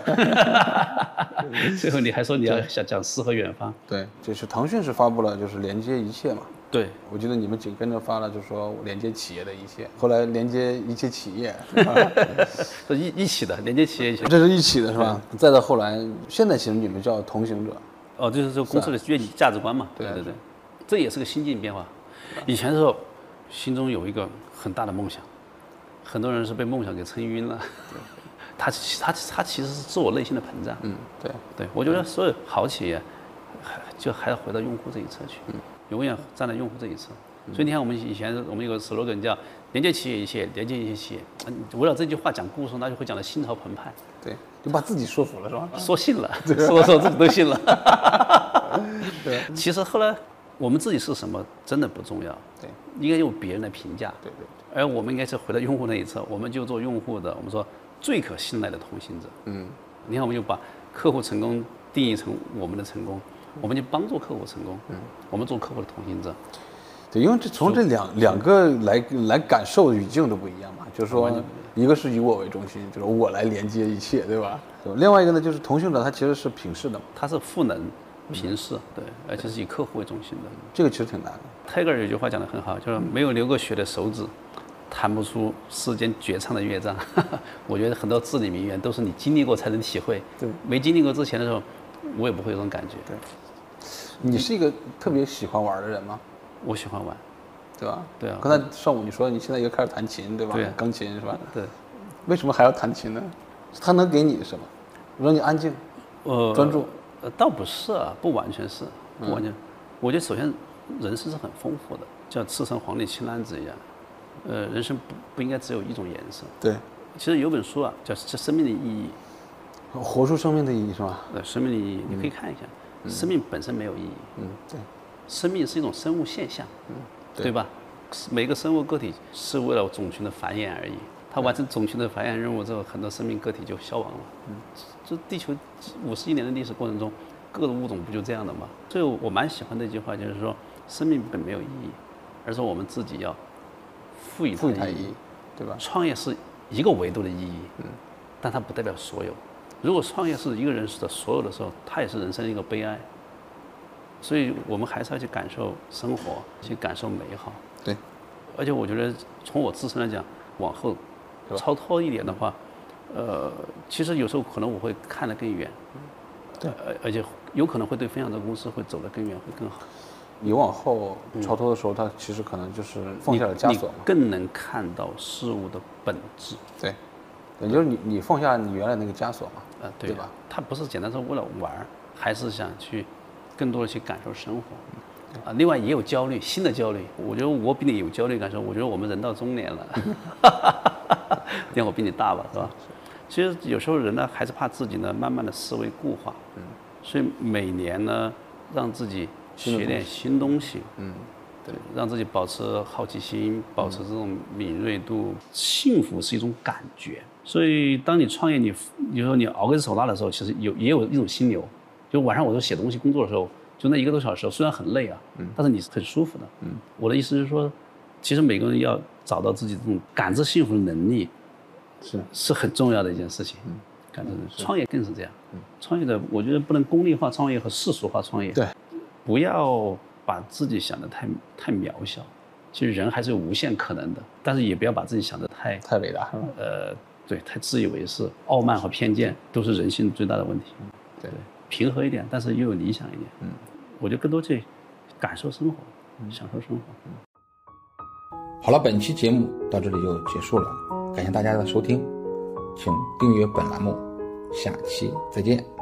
最后你还说你要想讲诗和远方。对，就是腾讯是发布了，就是连接一切嘛。对，我记得你们紧跟着发了，就说连接企业的一些，后来连接一切企业，是一一起的，连接企业一起，这是一起的，是吧？再到后来，现在其实你们叫同行者，哦，就是说公司的愿景价值观嘛，对对对，这也是个心境变化。以前的时候，心中有一个很大的梦想，很多人是被梦想给撑晕了，他他他其实是自我内心的膨胀。嗯，对，对，我觉得所有好企业，还就还要回到用户这一侧去，永远站在用户这一侧。所以你看，我们以前我们有个 slogan 叫“连接企业一切，连接一切企业”。嗯，围绕这句话讲故事，那就会讲得心潮澎湃。对，就把自己说服了，是吧？说信了，说说自己都信了。对，其实后来我们自己是什么真的不重要，对，应该用别人来评价。对对。而我们应该是回到用户那一侧，我们就做用户的，我们说最可信赖的同行者。嗯，你看，我们就把客户成功定义成我们的成功，我们就帮助客户成功。嗯，我们做客户的同行者。对，因为这从这两两个来来感受语境都不一样嘛，就是说，一个是以我为中心，就是我来连接一切，对吧？另外一个呢，就是同行者他其实是平视的，他是赋能、平视，对，而且是以客户为中心的。这个其实挺难的。泰戈尔有句话讲得很好，就是没有流过血的手指，弹不出世间绝唱的乐章。我觉得很多至理名言都是你经历过才能体会，对，没经历过之前的时候，我也不会有这种感觉。对，你是一个特别喜欢玩的人吗？我喜欢玩，对吧？对啊。刚才上午你说你现在又开始弹琴，对吧？对，钢琴是吧？对。为什么还要弹琴呢？它能给你什么？让你安静，呃，专注。呃，倒不是啊，不完全是，不完全。我觉得首先人生是很丰富的，像赤橙黄绿青蓝紫一样。呃，人生不不应该只有一种颜色。对。其实有本书啊，叫《这生命的意义》。活出生命的意义是吧？对，生命的意义，你可以看一下。生命本身没有意义。嗯，对。生命是一种生物现象，嗯，对吧？每个生物个体是为了种群的繁衍而已。它完成种群的繁衍任务之后，很多生命个体就消亡了。嗯，这地球五十亿年的历史过程中，各个物种不就这样的吗？所以我蛮喜欢的一句话，就是说，生命本没有意义，而是我们自己要赋予它意义，对吧？创业是一个维度的意义，嗯，但它不代表所有。如果创业是一个人的所有的时候，它也是人生一个悲哀。所以我们还是要去感受生活，去感受美好。对，而且我觉得从我自身来讲，往后超脱一点的话，呃，其实有时候可能我会看得更远。对，而而且有可能会对分享这个公司会走得更远，会更好。你往后超脱的时候，它其实可能就是放下了枷锁嘛，更能看到事物的本质。对，也就是你你放下你原来那个枷锁嘛，呃，对吧？他不是简单说为了玩儿，还是想去。更多的去感受生活，啊，另外也有焦虑，新的焦虑。我觉得我比你有焦虑感受。我觉得我们人到中年了，因为我比你大吧，是吧？其实有时候人呢，还是怕自己呢，慢慢的思维固化。嗯。所以每年呢，让自己学点新东西。嗯。对，让自己保持好奇心，保持这种敏锐度。幸福是一种感觉，所以当你创业，你你说你熬个手辣的时候，其实有也有一种心流。就晚上我都写东西工作的时候，就那一个多小时，虽然很累啊，嗯，但是你是很舒服的，嗯。我的意思是说，其实每个人要找到自己这种感知幸福的能力，是是很重要的一件事情，嗯。感知创业更是这样，嗯。创业的我觉得不能功利化创业和世俗化创业，对。不要把自己想的太太渺小，其实人还是有无限可能的，但是也不要把自己想的太太伟大，呃，对，太自以为是、傲慢和偏见都是人性最大的问题，对。平和一点，但是又有理想一点。嗯，我就更多去感受生活，享受生活。嗯，好了，本期节目到这里就结束了，感谢大家的收听，请订阅本栏目，下期再见。